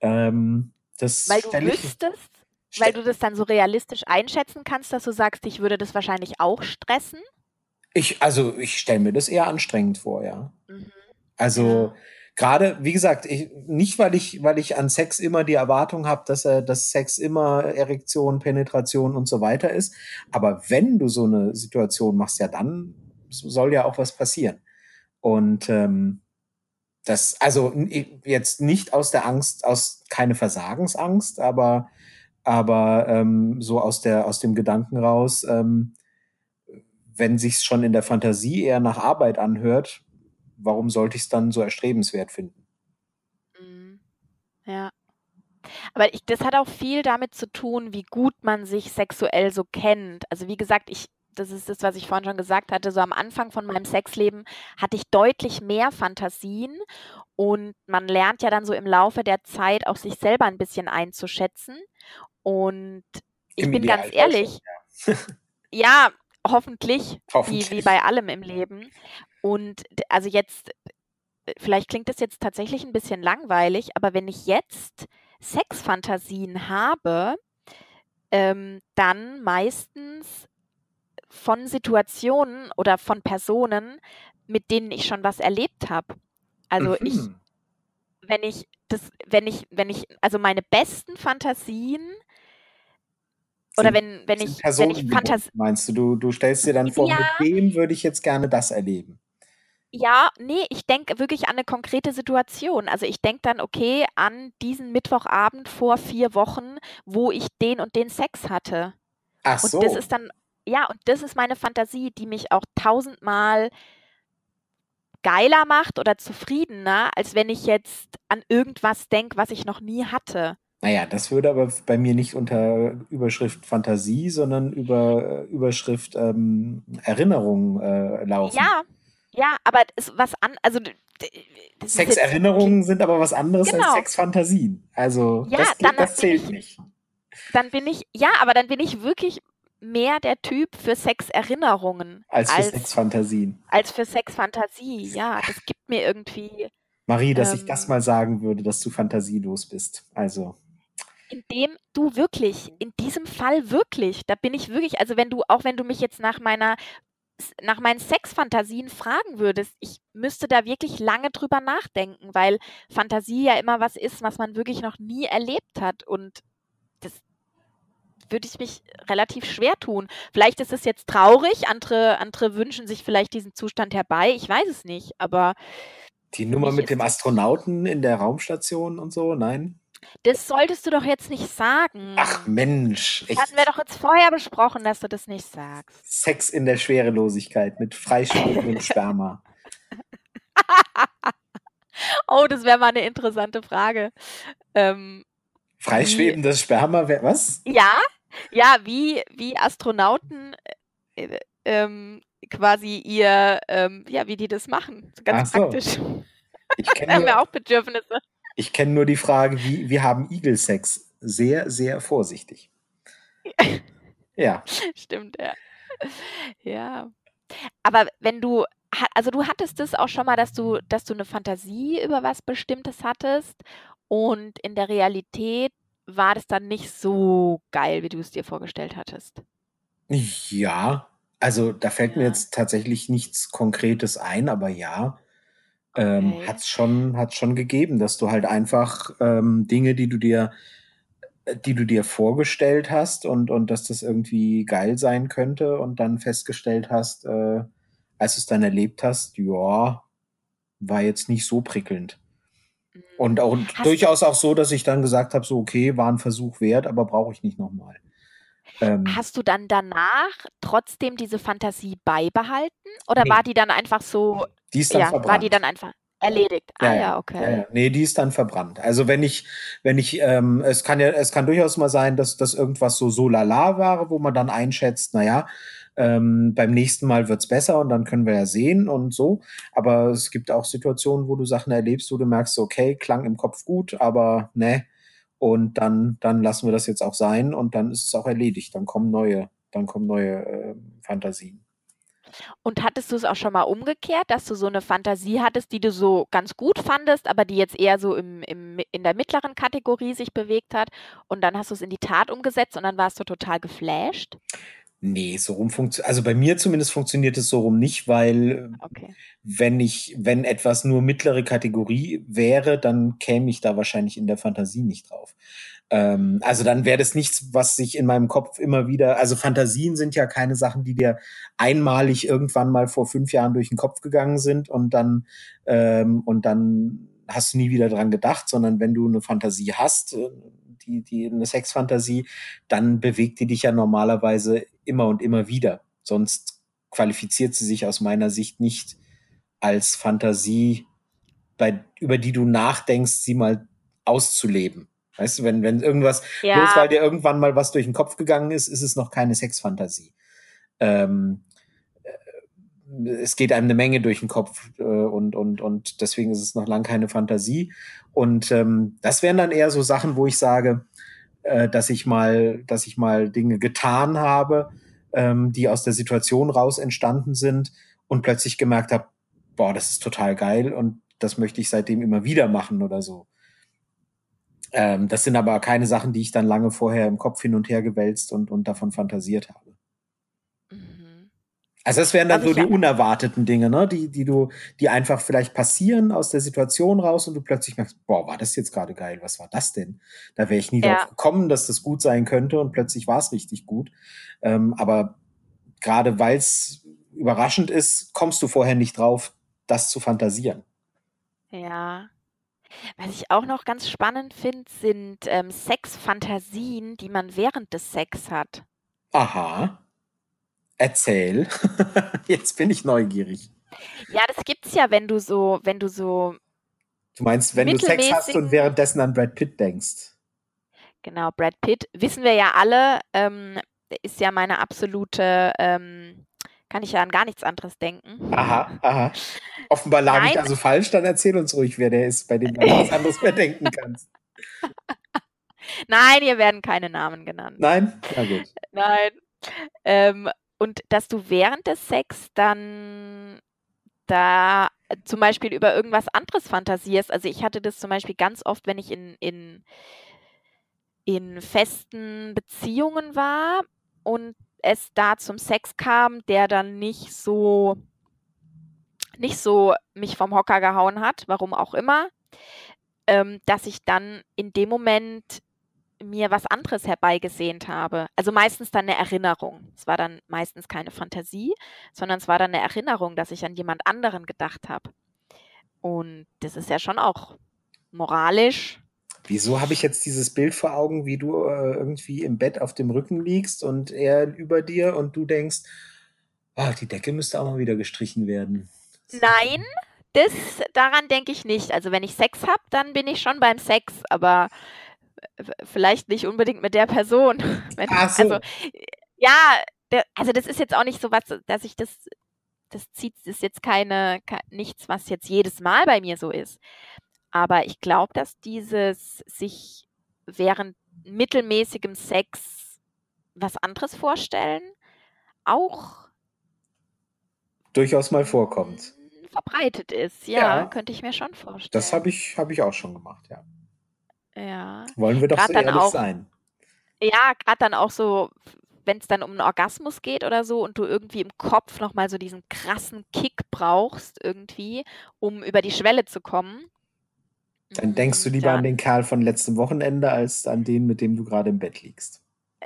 Ähm, das Weil du wüsstest, weil du das dann so realistisch einschätzen kannst, dass du sagst, ich würde das wahrscheinlich auch stressen. ich, also ich stelle mir das eher anstrengend vor, ja. Mhm. Also Ja. gerade, wie gesagt, ich, nicht weil ich, weil ich an Sex immer die Erwartung habe, dass er, dass Sex immer Erektion, Penetration und so weiter ist. Aber wenn du so eine Situation machst, ja dann soll ja auch was passieren. Und ähm, das, also jetzt nicht aus der Angst, aus keine Versagensangst, aber aber ähm, so aus der aus dem Gedanken raus, ähm, wenn sich's schon in der Fantasie eher nach Arbeit anhört, warum sollte ich es dann so erstrebenswert finden? Mhm. Ja. Aber ich, das hat auch viel damit zu tun, wie gut man sich sexuell so kennt. Also wie gesagt, ich, das ist das, was ich vorhin schon gesagt hatte, so am Anfang von meinem Sexleben hatte ich deutlich mehr Fantasien und man lernt ja dann so im Laufe der Zeit auch sich selber ein bisschen einzuschätzen. Und ich Im bin ganz Idealfall schon, ehrlich, ja, hoffentlich, wie, Hoffentlich. wie bei allem im Leben. Und also jetzt, äh, vielleicht klingt das jetzt tatsächlich ein bisschen langweilig, aber wenn ich jetzt Sexfantasien habe, ähm, dann meistens von Situationen oder von Personen, mit denen ich schon was erlebt habe. Also ich, Mhm. wenn ich das, wenn ich, wenn ich, also meine besten Fantasien oder Sind- wenn, wenn ich, wenn ich Fantas meinst du, du, du stellst dir dann vor, Ja. mit wem würde ich jetzt gerne das erleben? Ja, nee, ich denke wirklich an eine konkrete Situation. Also ich denke dann, okay, an diesen Mittwochabend vor vier Wochen, wo ich den und den Sex hatte. Ach Und so. das ist dann, ja, und das ist meine Fantasie, die mich auch tausendmal geiler macht oder zufriedener, als wenn ich jetzt an irgendwas denke, was ich noch nie hatte. Naja, das würde aber bei mir nicht unter Überschrift Fantasie, sondern über äh, Überschrift ähm, Erinnerung äh, laufen. Ja, ja, aber es was an, also ist Sexerinnerungen sind aber was anderes als Genau. Sexfantasien. Also Ja, das, dann das zählt ich- nicht. dann bin ich, ja, aber dann bin ich wirklich mehr der Typ für Sexerinnerungen Als für als, Sexfantasien. als für Sexfantasie. Ja, das gibt mir irgendwie. Marie, dass ich das Ähm, mal sagen würde, dass du fantasielos bist. Also, Indem du wirklich, in diesem Fall wirklich, da bin ich wirklich, also wenn du, auch wenn du mich jetzt nach meiner, nach meinen Sexfantasien fragen würdest, ich müsste da wirklich lange drüber nachdenken, weil Fantasie ja immer was ist, was man wirklich noch nie erlebt hat und das würde ich mich relativ schwer tun. Vielleicht ist es jetzt traurig, andere, andere wünschen sich vielleicht diesen Zustand herbei, ich weiß es nicht, aber die Nummer mit dem Astronauten in der Raumstation und so, nein? Das solltest du doch jetzt nicht Ach sagen. Mensch, Das hatten wir doch jetzt vorher besprochen, dass du das nicht sagst. Sex in der Schwerelosigkeit mit freischwebendem Sperma. Oh, das wäre mal eine interessante Frage. Ähm, Freischwebendes Sperma, wer, was? ja, ja, wie, wie Astronauten äh, ähm, quasi ihr, ähm, ja, wie die das machen. Ganz Ach so. praktisch. Ich kenne haben nur, auch Bedürfnisse. Ich kenn nur die Frage, wie, wie haben Igel Sex? Sehr, sehr vorsichtig. Ja. Stimmt, ja. Ja. Aber wenn du, also du hattest es auch schon mal, dass du, dass du eine Fantasie über was Bestimmtes hattest und in der Realität war das dann nicht so geil, wie du es dir vorgestellt hattest. Ja, also da fällt mir Ja, jetzt tatsächlich nichts Konkretes ein, aber ja, ähm, okay. hat's schon, hat's schon gegeben, dass du halt einfach ähm, Dinge, die du dir, die du dir vorgestellt hast und, und dass das irgendwie geil sein könnte und dann festgestellt hast, äh, als du es dann erlebt hast, ja, war jetzt nicht so prickelnd. Mm. Und auch Hast, durchaus auch so, dass ich dann gesagt habe, so okay, war ein Versuch wert, aber brauche ich nicht nochmal. Ähm, hast du dann danach trotzdem diese Fantasie beibehalten oder nee, war die dann einfach so, die ist dann ja, war die verbrannt. dann einfach erledigt? Ja, Ah ja, ja, ja, okay. ja. Nee, die ist dann verbrannt. Also wenn ich, wenn ich, ähm, es kann ja, es kann durchaus mal sein, dass das irgendwas so so lala war, wo man dann einschätzt, naja, ähm, beim nächsten Mal wird's besser und dann können wir ja sehen und so. Aber es gibt auch Situationen, wo du Sachen erlebst, wo du merkst, okay, klang im Kopf gut, aber ne. Und dann, dann lassen wir das jetzt auch sein und dann ist es auch erledigt. Dann kommen neue, dann kommen neue äh, Fantasien. Und hattest du es auch schon mal umgekehrt, dass du so eine Fantasie hattest, die du so ganz gut fandest, aber die jetzt eher so im, im, in der mittleren Kategorie sich bewegt hat und dann hast du es in die Tat umgesetzt und dann warst du total geflasht? Nee, so rum funktioniert, also bei mir zumindest funktioniert es so rum nicht, weil Okay. wenn ich, wenn etwas nur mittlere Kategorie wäre, dann käme ich da wahrscheinlich in der Fantasie nicht drauf. Ähm, also dann wäre das nichts, was sich in meinem Kopf immer wieder, also Fantasien sind ja keine Sachen, die dir einmalig irgendwann mal vor fünf Jahren durch den Kopf gegangen sind und dann, ähm, und dann hast du nie wieder dran gedacht, sondern wenn du eine Fantasie hast, äh, die, die, eine Sexfantasie, dann bewegt die dich ja normalerweise immer und immer wieder. Sonst qualifiziert sie sich aus meiner Sicht nicht als Fantasie, bei, über die du nachdenkst, sie mal auszuleben. Weißt du, wenn, wenn irgendwas, bloß Ja, weil dir irgendwann mal was durch den Kopf gegangen ist, ist es noch keine Sexfantasie. Ähm, äh, es geht einem eine Menge durch den Kopf äh, und, und, und deswegen ist es noch lang keine Fantasie. Und ähm, das wären dann eher so Sachen, wo ich sage, äh, dass ich mal, dass ich mal Dinge getan habe, ähm, die aus der Situation raus entstanden sind und plötzlich gemerkt habe, boah, das ist total geil und das möchte ich seitdem immer wieder machen oder so. Ähm, das sind aber keine Sachen, die ich dann lange vorher im Kopf hin und her gewälzt und, und davon fantasiert habe. mhm. Also das wären dann was so die unerwarteten Dinge, ne? die, die du, die einfach vielleicht passieren aus der Situation raus und du plötzlich merkst, boah, war das jetzt gerade geil, was war das denn? Da wäre ich nie drauf ja, gekommen, dass das gut sein könnte und plötzlich war es richtig gut. Ähm, aber gerade weil es überraschend ist, kommst du vorher nicht drauf, das zu fantasieren. ja. Was ich auch noch ganz spannend finde, sind ähm, Sexfantasien, die man während des Sex hat. Aha, erzähl. Jetzt bin ich neugierig. Ja, das gibt's ja, wenn du so, wenn du so Du meinst, wenn du Sex hast und währenddessen an Brad Pitt denkst. genau, Brad Pitt, wissen wir ja alle, ähm, ist ja meine absolute, ähm, kann ich ja an gar nichts anderes denken. Aha, aha. Offenbar lag ich Nein, also falsch, dann erzähl uns ruhig, wer der ist, bei dem du nichts anderes mehr denken kannst. nein, hier werden keine Namen genannt. Nein? Na gut. Nein. Ähm, und dass du während des Sex dann da zum Beispiel über irgendwas anderes fantasierst. Also ich hatte das zum Beispiel ganz oft, wenn ich in, in, in festen Beziehungen war und es da zum Sex kam, der dann nicht so nicht so mich vom Hocker gehauen hat, warum auch immer, ähm, dass ich dann in dem Moment mir was anderes herbeigesehnt habe. Also meistens dann eine Erinnerung. Es war dann meistens keine Fantasie, sondern es war dann eine Erinnerung, dass ich an jemand anderen gedacht habe. Und das ist ja schon auch moralisch. Wieso habe ich jetzt dieses Bild vor Augen, wie du äh, irgendwie im Bett auf dem Rücken liegst und er über dir und du denkst, oh, die Decke müsste auch mal wieder gestrichen werden. Nein, das, daran denke ich nicht. Also wenn ich Sex habe, dann bin ich schon beim Sex, aber vielleicht nicht unbedingt mit der Person. Wenn, Ach so. Also ja, der, also das ist jetzt auch nicht so was, dass ich das, das zieht, das ist jetzt keine, ke- nichts, was jetzt jedes Mal bei mir so ist. Aber ich glaube, dass dieses sich während mittelmäßigem Sex was anderes vorstellen auch Durchaus mal vorkommt. verbreitet ist. Ja, Ja. könnte ich mir schon vorstellen. Das habe ich, hab ich auch schon gemacht, ja. Ja. Wollen wir doch Grad so ehrlich auch- sein. Ja, gerade dann auch so, wenn es dann um einen Orgasmus geht oder so und du irgendwie im Kopf nochmal so diesen krassen Kick brauchst irgendwie, um über die Schwelle zu kommen. Dann denkst du lieber da- an den Kerl von letztem Wochenende als an den, mit dem du gerade im Bett liegst.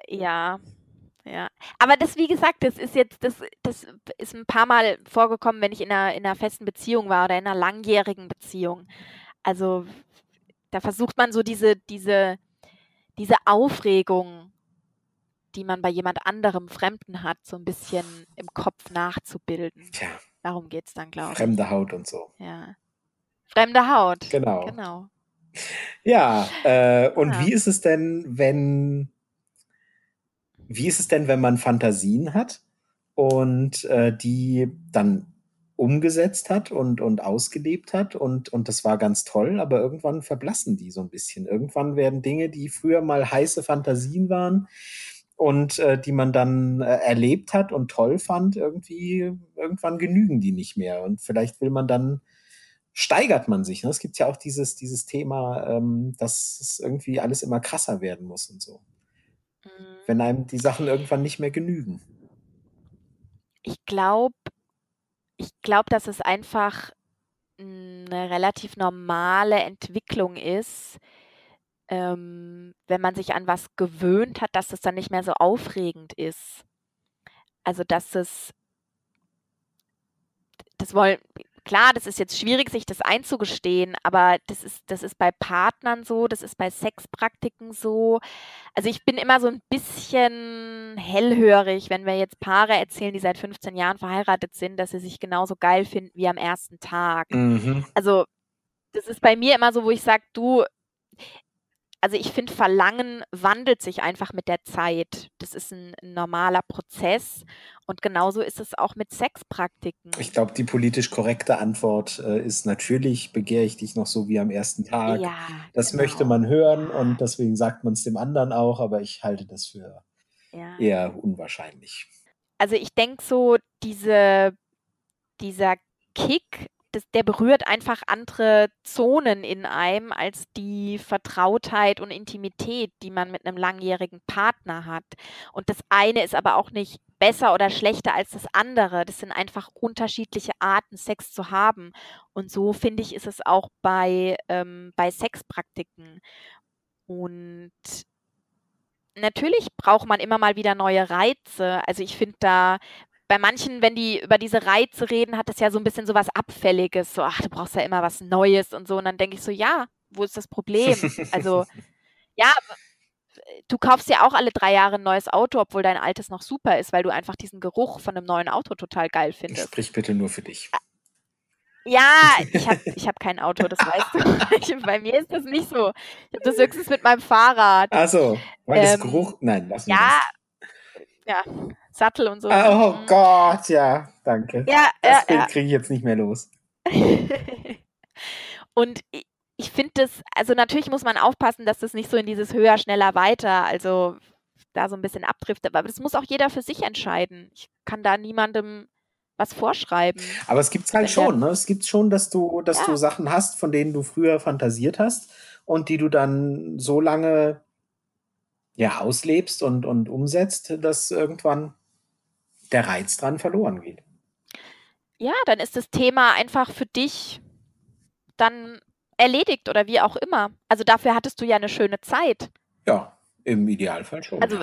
Ja, ja. Aber das, wie gesagt, das ist jetzt, das, das ist ein paar Mal vorgekommen, wenn ich in einer, in einer festen Beziehung war oder in einer langjährigen Beziehung. Also da versucht man so diese, diese, diese Aufregung, die man bei jemand anderem Fremden hat, so ein bisschen im Kopf nachzubilden. Tja, Darum geht es dann, glaube ich. fremde Haut und so. Ja. Fremde Haut. Genau. Genau. Ja, äh, und Ja. wie ist es denn, wenn, wie ist es denn, wenn man Fantasien hat und äh, die dann umgesetzt hat und, und ausgelebt hat und, und das war ganz toll, aber irgendwann verblassen die so ein bisschen. Irgendwann werden Dinge, die früher mal heiße Fantasien waren und äh, die man dann äh, erlebt hat und toll fand, irgendwie, irgendwann genügen die nicht mehr. Und vielleicht will man dann steigert man sich. Ne? Es gibt ja auch dieses, dieses Thema, ähm, dass es irgendwie alles immer krasser werden muss und so. Mhm. Wenn einem die Sachen irgendwann nicht mehr genügen. Ich glaube, ich glaube, dass es einfach eine relativ normale Entwicklung ist, ähm, wenn man sich an was gewöhnt hat, dass es dann nicht mehr so aufregend ist. Also, dass es das wollen klar, das ist jetzt schwierig, sich das einzugestehen, aber das ist das ist bei Partnern so, das ist bei Sexpraktiken so. Also, ich bin immer so ein bisschen hellhörig, wenn wir jetzt Paare erzählen, die seit 15 Jahren verheiratet sind, dass sie sich genauso geil finden wie am ersten Tag. Mhm. Also, das ist bei mir immer so, wo ich sage: „Du“ also, ich finde, Verlangen wandelt sich einfach mit der Zeit. Das ist ein normaler Prozess und genauso ist es auch mit Sexpraktiken. Ich glaube, die politisch korrekte Antwort äh, ist natürlich, begehre ich dich noch so wie am ersten Tag. Ja, Das genau. möchte man hören und deswegen sagt man es dem anderen auch, aber ich halte das für Ja. eher unwahrscheinlich. Also, ich denke so, diese dieser Kick, das der berührt einfach andere Zonen in einem als die Vertrautheit und Intimität, die man mit einem langjährigen Partner hat. Und das eine ist aber auch nicht besser oder schlechter als das andere. Das sind einfach unterschiedliche Arten, Sex zu haben. Und so, finde ich, ist es auch bei, ähm bei Sexpraktiken. Und natürlich braucht man immer mal wieder neue Reize. Also, ich finde da bei manchen, wenn die über diese Reize reden, hat das ja so ein bisschen so was Abfälliges, so: „Ach, du brauchst ja immer was Neues“ und so. Und dann denke ich so: „Ja, wo ist das Problem?“ Also, ja, du kaufst ja auch alle 3 Jahre 'n neues Auto, obwohl dein altes noch super ist, weil du einfach diesen Geruch von 'nem neuen Auto total geil findest. Sprich bitte nur für dich. Ja, ich habe ich habe kein Auto, das weißt du. Ich bei mir ist das nicht so. Ich habe das höchstens mit meinem Fahrrad. Ach so, weil das Ähm, Geruch nein, lassen wir Ja, das. ja, Sattel und so. Oh Mhm. Gott, ja, danke. Ja, Das ja, Bild ja. kriege ich jetzt nicht mehr los. Und i ich finde das also, natürlich muss man aufpassen, dass das nicht so in dieses höher, schneller, weiter also, da so ein bisschen abdriftet. Aber das muss auch jeder für sich entscheiden. Ich kann da niemandem was vorschreiben. Aber es gibt es halt schon, ne? Es gibt schon, dass du, dass ja. du Sachen hast, von denen du früher fantasiert hast und die du dann so lange ja auslebst und, und umsetzt, dass irgendwann der Reiz dran verloren geht. Ja, dann ist das Thema einfach für dich dann erledigt oder wie auch immer. Also dafür hattest du ja eine schöne Zeit. Ja, im Idealfall schon. Also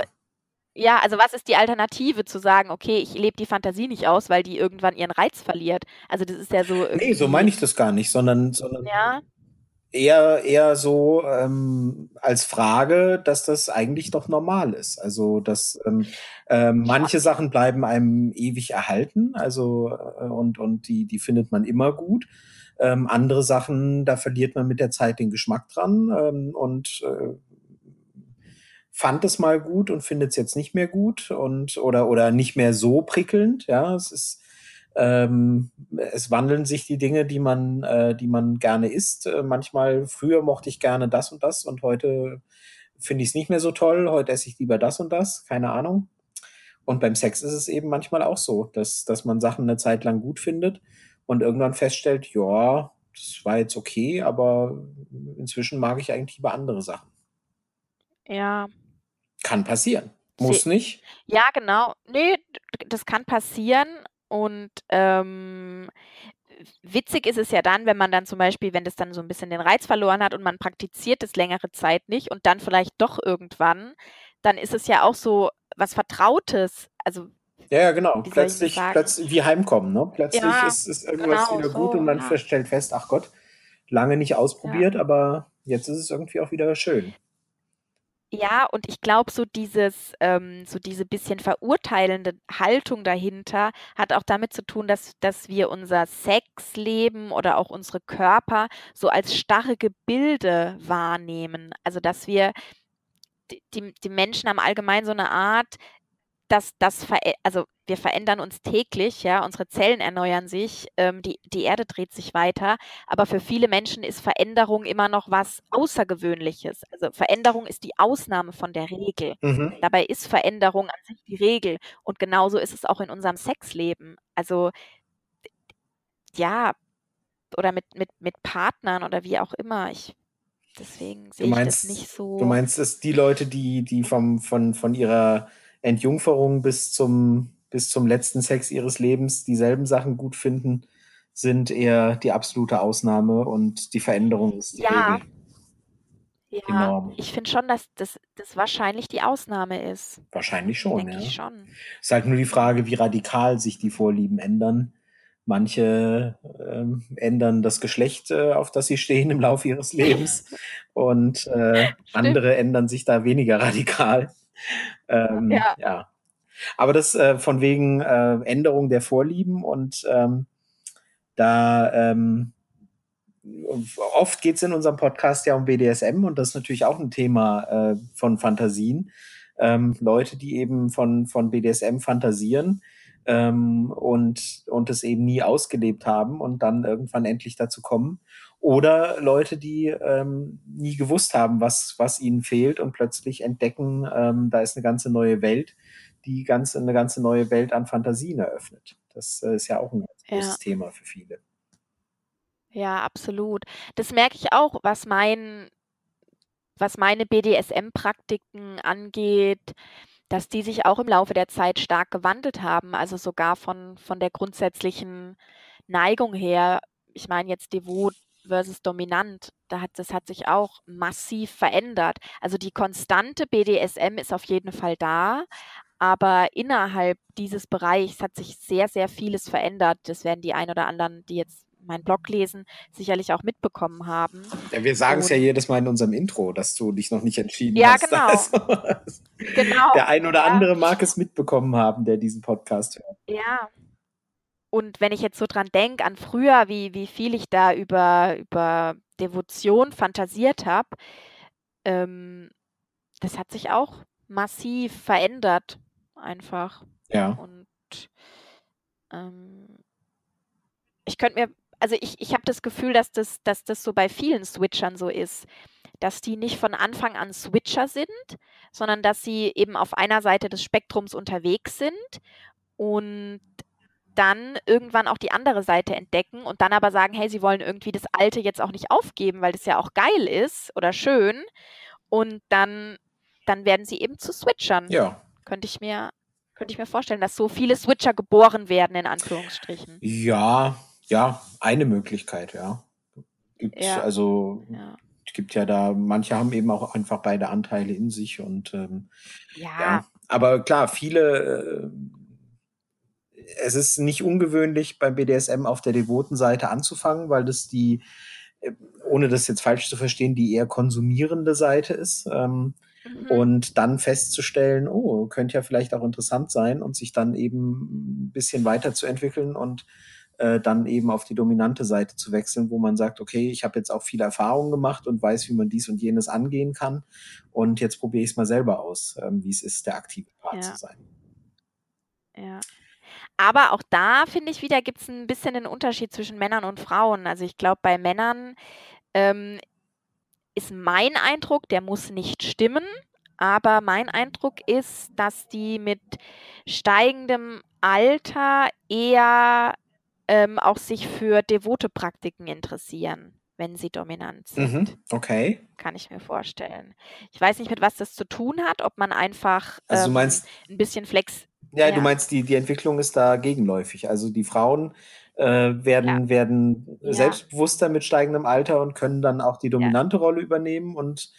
ja, also was ist die Alternative zu sagen, okay, ich lebe die Fantasie nicht aus, weil die irgendwann ihren Reiz verliert? Also das ist ja so. Nee, so meine ich das gar nicht, sondern, sondern ja. Eher, eher so ähm, als Frage, dass das eigentlich doch normal ist. Also dass ähm, äh, manche Sachen bleiben einem ewig erhalten, also äh, und, und die, die findet man immer gut. Ähm, andere Sachen, da verliert man mit der Zeit den Geschmack dran ähm, und äh, fand es mal gut und findet es jetzt nicht mehr gut und oder oder nicht mehr so prickelnd. Ja, es ist ähm, es wandeln sich die Dinge, die man äh, die man gerne isst. Äh, manchmal früher mochte ich gerne das und das und heute finde ich es nicht mehr so toll. Heute esse ich lieber das und das. Keine Ahnung. Und beim Sex ist es eben manchmal auch so, dass dass man Sachen eine Zeit lang gut findet und irgendwann feststellt, ja, das war jetzt okay, aber inzwischen mag ich eigentlich lieber andere Sachen. Ja, kann passieren. Muss nicht. Ja, genau. Nee, das kann passieren und, ähm, witzig ist es ja dann, wenn man dann zum Beispiel wenn das dann so ein bisschen den Reiz verloren hat und man praktiziert es längere Zeit nicht und dann vielleicht doch irgendwann, dann ist es ja auch so was Vertrautes. Also Ja, ja, genau. Plötzlich plötzlich wie Heimkommen, ne? Plötzlich Ja, ist ist irgendwas genau wieder gut und man ja. stellt fest: „Ach Gott, lange nicht Ja. ausprobiert, aber jetzt ist es irgendwie auch wieder schön.“ Ja, und ich glaube, so dieses ähm, so diese bisschen verurteilende Haltung dahinter hat auch damit zu tun, dass dass wir unser Sexleben oder auch unsere Körper so als starre Gebilde wahrnehmen. Also, dass wir die die Menschen haben allgemein so eine Art dass das also wir verändern uns täglich, ja, unsere Zellen erneuern sich, ähm, die, die Erde dreht sich weiter, aber für viele Menschen ist Veränderung immer noch was Außergewöhnliches. Also Veränderung ist die Ausnahme von der Regel. Mhm. Dabei ist Veränderung an sich die Regel. Und genauso ist es auch in unserem Sexleben. Also ja, oder mit, mit, mit Partnern oder wie auch immer. Ich, deswegen sehe ich das nicht so. Du meinst, dass die Leute, die, die vom, von, von ihrer Entjungferung bis zum, bis zum letzten Sex ihres Lebens dieselben Sachen gut finden, sind eher die absolute Ausnahme und die Veränderung ist die ja. Regel. Ja, ich finde schon, dass das, das wahrscheinlich die Ausnahme ist. Wahrscheinlich schon, Denke ja. Ich schon. Ist halt nur die Frage, wie radikal sich die Vorlieben ändern. Manche ähm, ändern das Geschlecht, äh, auf das sie stehen im Laufe ihres Lebens und äh, andere ändern sich da weniger radikal. Ähm, ja. ja. Aber das äh, von wegen äh, Änderung der Vorlieben und ähm, da ähm, oft geht es in unserem Podcast ja um BDSM und das ist natürlich auch ein Thema äh, von Fantasien. Ähm, Leute, die eben von, von BDSM fantasieren ähm, und, und es eben nie ausgelebt haben und dann irgendwann endlich dazu kommen. Oder Leute, die ähm, nie gewusst haben, was, was ihnen fehlt und plötzlich entdecken, ähm, da ist eine ganze neue Welt, die ganz, eine ganze neue Welt an Fantasien eröffnet. Das äh, ist ja auch ein ganz großes ja. Thema für viele. Ja, absolut. Das merke ich auch, was mein, was meine BDSM-Praktiken angeht, dass die sich auch im Laufe der Zeit stark gewandelt haben. Also sogar von, von der grundsätzlichen Neigung her. Ich meine jetzt devot versus dominant, da hat, das hat sich auch massiv verändert. Also die konstante BDSM ist auf jeden Fall da, aber innerhalb dieses Bereichs hat sich sehr, sehr vieles verändert. Das werden die ein oder anderen, die jetzt meinen Blog lesen, sicherlich auch mitbekommen haben. Ja, wir sagen es ja jedes Mal in unserem Intro, dass du dich noch nicht entschieden ja, hast. Genau. Also, genau. Der ein oder ja. andere mag es mitbekommen haben, der diesen Podcast hört. Ja, und wenn ich jetzt so dran denke, an früher, wie, wie viel ich da über, über Devotion fantasiert habe, ähm, das hat sich auch massiv verändert, einfach. Ja. Und ähm, ich könnte mir, also ich, ich habe das Gefühl, dass das, dass das so bei vielen Switchern so ist, dass die nicht von Anfang an Switcher sind, sondern dass sie eben auf einer Seite des Spektrums unterwegs sind und dann irgendwann auch die andere Seite entdecken und dann aber sagen, hey, sie wollen irgendwie das Alte jetzt auch nicht aufgeben, weil das ja auch geil ist oder schön. Und dann, dann werden sie eben zu Switchern. Ja. Könnte ich mir, könnte ich mir vorstellen, dass so viele Switcher geboren werden, in Anführungsstrichen. Ja, ja, eine Möglichkeit, ja. Gibt ja. also ja. es gibt ja da, manche haben eben auch einfach beide Anteile in sich und ähm, ja. ja. Aber klar, viele äh, es ist nicht ungewöhnlich beim BDSM auf der devoten Seite anzufangen, weil das die, äh, ohne das jetzt falsch zu verstehen, die eher konsumierende Seite ist. Ähm, mhm. Und dann festzustellen, oh, könnte ja vielleicht auch interessant sein und sich dann eben ein bisschen weiterzuentwickeln und äh, dann eben auf die dominante Seite zu wechseln, wo man sagt, okay, ich habe jetzt auch viele Erfahrungen gemacht und weiß, wie man dies und jenes angehen kann. Und jetzt probiere ich es mal selber aus, ähm, wie es ist, der aktive Part ja. zu sein. Ja. Aber auch da finde ich wieder, gibt es ein bisschen den Unterschied zwischen Männern und Frauen. Also ich glaube, bei Männern ähm, ist mein Eindruck, der muss nicht stimmen, aber mein Eindruck ist, dass die mit steigendem Alter eher ähm, auch sich für devote Praktiken interessieren, wenn sie dominant sind. Mhm, okay. Kann ich mir vorstellen. Ich weiß nicht, mit was das zu tun hat, ob man einfach also ähm, meinst, ein bisschen flex ja, ja, du meinst, die, die Entwicklung ist da gegenläufig. Also die Frauen äh, werden, ja. werden ja. selbstbewusster mit steigendem Alter und können dann auch die dominante Rolle übernehmen und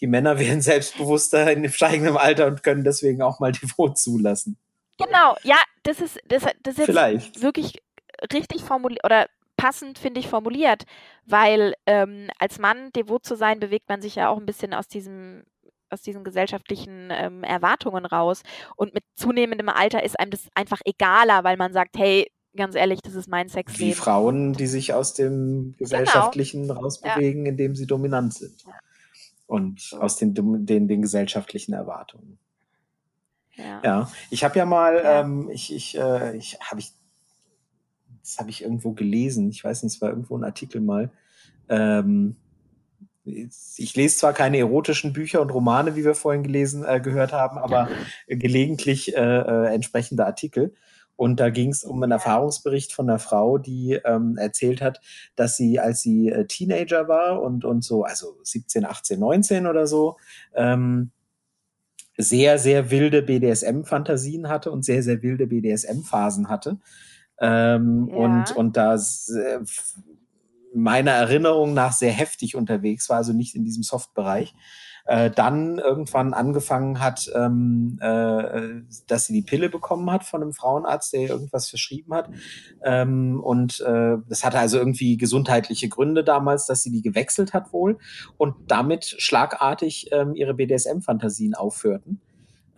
die Männer werden selbstbewusster in steigenden Alter und können deswegen auch mal Devot zulassen. Genau, ja, das ist, das, das ist Vielleicht. wirklich richtig formuliert oder passend, finde ich, formuliert, weil ähm, als Mann devot zu sein, bewegt man sich ja auch ein bisschen aus diesem aus diesen gesellschaftlichen ähm, Erwartungen raus. Und mit zunehmendem Alter ist einem das einfach egaler, weil man sagt, hey, ganz ehrlich, das ist mein Sexleben. Wie Frauen, die sich aus dem. Gesellschaftlichen genau. rausbewegen, ja. indem sie dominant sind. Ja. Und aus den, den, den gesellschaftlichen Erwartungen. Ja. ja. Ich habe ja mal, ähm, ich, ich, äh, ich habe ich, das habe ich irgendwo gelesen, ich weiß nicht, es war irgendwo ein Artikel mal, ähm, ich lese zwar keine erotischen Bücher und Romane, wie wir vorhin gelesen äh, gehört haben, aber gelegentlich äh, äh, entsprechende Artikel. Und da ging es um einen Erfahrungsbericht von einer Frau, die ähm, erzählt hat, dass sie, als sie äh, Teenager war und, und so, also 17, 18, 19 oder so, ähm, sehr, sehr wilde BDSM-Fantasien hatte und sehr, sehr wilde BDSM-Phasen hatte. Ähm, ja. und, und da meiner Erinnerung nach sehr heftig unterwegs war, also nicht in diesem Soft-Bereich. Äh, dann irgendwann angefangen hat, ähm, äh, dass sie die Pille bekommen hat von einem Frauenarzt, der ihr irgendwas verschrieben hat. Ähm, und äh, das hatte also irgendwie gesundheitliche Gründe damals, dass sie die gewechselt hat wohl und damit schlagartig ähm, ihre BDSM-Fantasien aufhörten.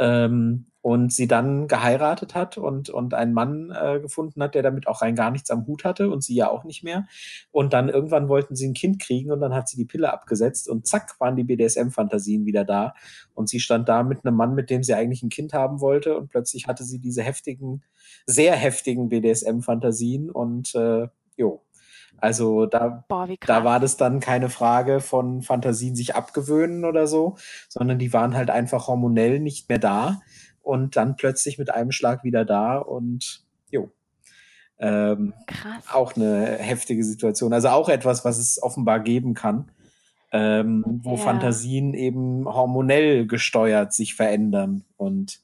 Ähm, und sie dann geheiratet hat und, und einen Mann äh, gefunden hat, der damit auch rein gar nichts am Hut hatte und sie ja auch nicht mehr. Und dann irgendwann wollten sie ein Kind kriegen und dann hat sie die Pille abgesetzt und zack waren die BDSM-Fantasien wieder da. Und sie stand da mit einem Mann, mit dem sie eigentlich ein Kind haben wollte und plötzlich hatte sie diese heftigen, sehr heftigen BDSM-Fantasien und äh, jo, also da, Boah, da war das dann keine Frage von Fantasien sich abgewöhnen oder so, sondern die waren halt einfach hormonell nicht mehr da und dann plötzlich mit einem Schlag wieder da und jo. Ähm, Krass. Auch eine heftige Situation. Also auch etwas, was es offenbar geben kann, ähm, wo ja. Fantasien eben hormonell gesteuert sich verändern und,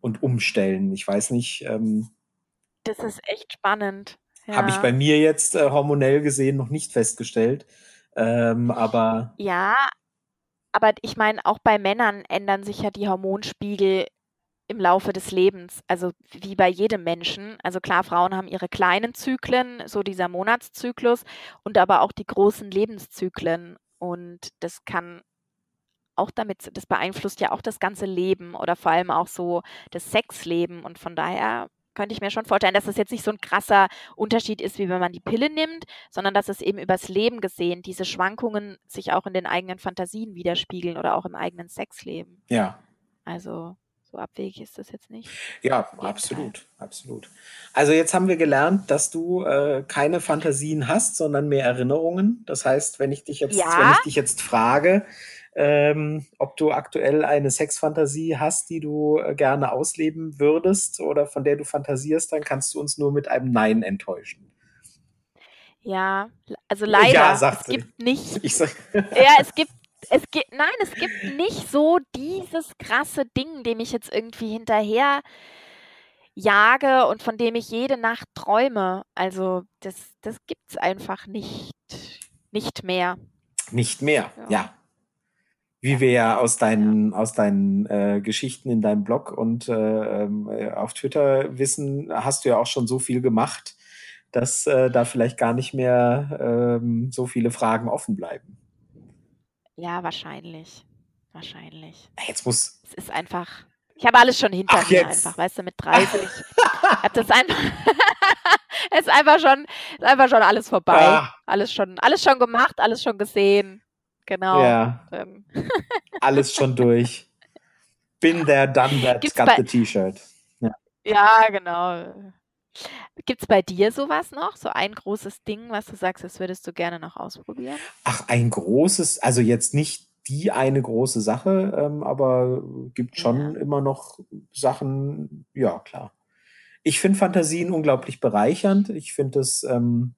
und umstellen. Ich weiß nicht. Ähm, das ist echt spannend. Ja. Habe ich bei mir jetzt äh, hormonell gesehen noch nicht festgestellt. Ähm, aber. Ja, aber ich meine, auch bei Männern ändern sich ja die Hormonspiegel im Laufe des Lebens, also wie bei jedem Menschen. Also klar, Frauen haben ihre kleinen Zyklen, so dieser Monatszyklus und aber auch die großen Lebenszyklen. Und das kann auch damit, das beeinflusst ja auch das ganze Leben oder vor allem auch so das Sexleben. Und von daher könnte ich mir schon vorstellen, dass es jetzt nicht so ein krasser Unterschied ist, wie wenn man die Pille nimmt, sondern dass es eben übers Leben gesehen diese Schwankungen sich auch in den eigenen Fantasien widerspiegeln oder auch im eigenen Sexleben. Ja. Also So abwegig ist das jetzt nicht. Ja, absolut, absolut. Also jetzt haben wir gelernt, dass du äh, keine Fantasien hast, sondern mehr Erinnerungen. Das heißt, wenn ich dich jetzt, wenn Ja. ich dich jetzt frage, ähm, ob du aktuell eine Sexfantasie hast, die du äh, gerne ausleben würdest oder von der du fantasierst, dann kannst du uns nur mit einem Nein enttäuschen. Ja, also Ja, leider. Es sagt sie. gibt nicht ja, es gibt es gibt nein, es gibt nicht so dieses krasse Ding, dem ich jetzt irgendwie hinterher jage und von dem ich jede Nacht träume. Also, das das gibt's einfach nicht nicht mehr. nicht mehr, Ja. ja. Wie wir ja aus deinen, aus deinen äh, Geschichten in deinem Blog und äh, ähm, äh, auf Twitter wissen, hast du ja auch schon so viel gemacht, dass äh, da vielleicht gar nicht mehr ähm, so viele Fragen offen bleiben. Ja, wahrscheinlich. Wahrscheinlich. Jetzt muss. Es ist einfach ich habe alles schon hinter Ach, mir jetzt. einfach, weißt du, mit 30. Ich habe das einfach es ist einfach schon ist einfach schon alles vorbei. Ah, Alles schon alles schon gemacht, alles schon gesehen. Genau. ja, Ähm, alles schon durch. Been there, done that, Gibt's got the T-Shirt. Ja. ja, genau. Gibt's bei dir sowas noch? So ein großes Ding, was du sagst, das würdest du gerne noch ausprobieren? Ach, ein großes, also jetzt nicht die eine große Sache, ähm, aber gibt schon Ja. immer noch Sachen, ja, klar. Ich finde Fantasien unglaublich bereichernd. Ich finde es, ähm,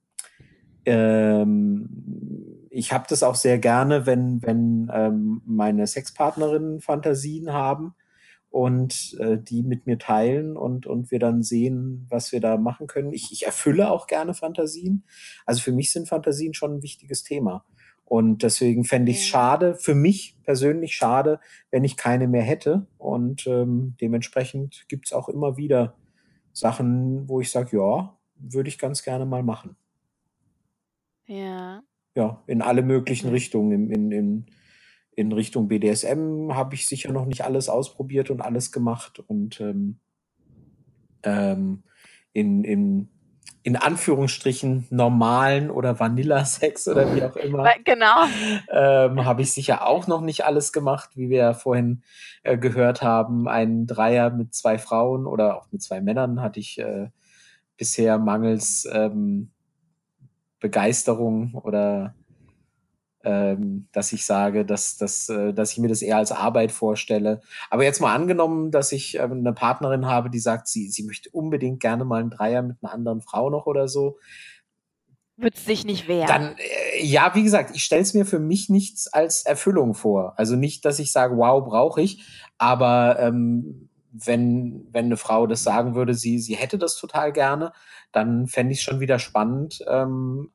ähm, ich habe das auch sehr gerne, wenn, wenn ähm, meine Sexpartnerinnen Fantasien haben und äh, die mit mir teilen und, und wir dann sehen, was wir da machen können. Ich, ich erfülle auch gerne Fantasien. Also für mich sind Fantasien schon ein wichtiges Thema. Und deswegen fände ich es schade, für mich persönlich schade, wenn ich keine mehr hätte. Und ähm, dementsprechend gibt es auch immer wieder Sachen, wo ich sage, ja, würde ich ganz gerne mal machen. Ja. Ja, in alle möglichen. Richtungen. In, in, in, in Richtung BDSM habe ich sicher noch nicht alles ausprobiert und alles gemacht. Und ähm, ähm, in, in, in Anführungsstrichen normalen oder Vanilla-Sex oder wie auch immer, Genau. ähm, habe ich sicher auch noch nicht alles gemacht, wie wir ja vorhin äh, gehört haben. Ein Dreier mit zwei Frauen oder auch mit zwei Männern hatte ich äh, bisher mangels ähm, Begeisterung oder ähm, dass ich sage, dass, dass, äh, dass ich mir das eher als Arbeit vorstelle. Aber jetzt mal angenommen, dass ich ähm, eine Partnerin habe, die sagt, sie, sie möchte unbedingt gerne mal einen Dreier mit einer anderen Frau noch oder so, Würdest dich nicht wehren. dann, äh, ja, wie gesagt, ich stelle es mir für mich nichts als Erfüllung vor. Also nicht, dass ich sage, wow, brauche ich, aber ähm, wenn, wenn eine Frau das sagen würde, sie, sie hätte das total gerne, dann fände ich es schon wieder spannend, ähm,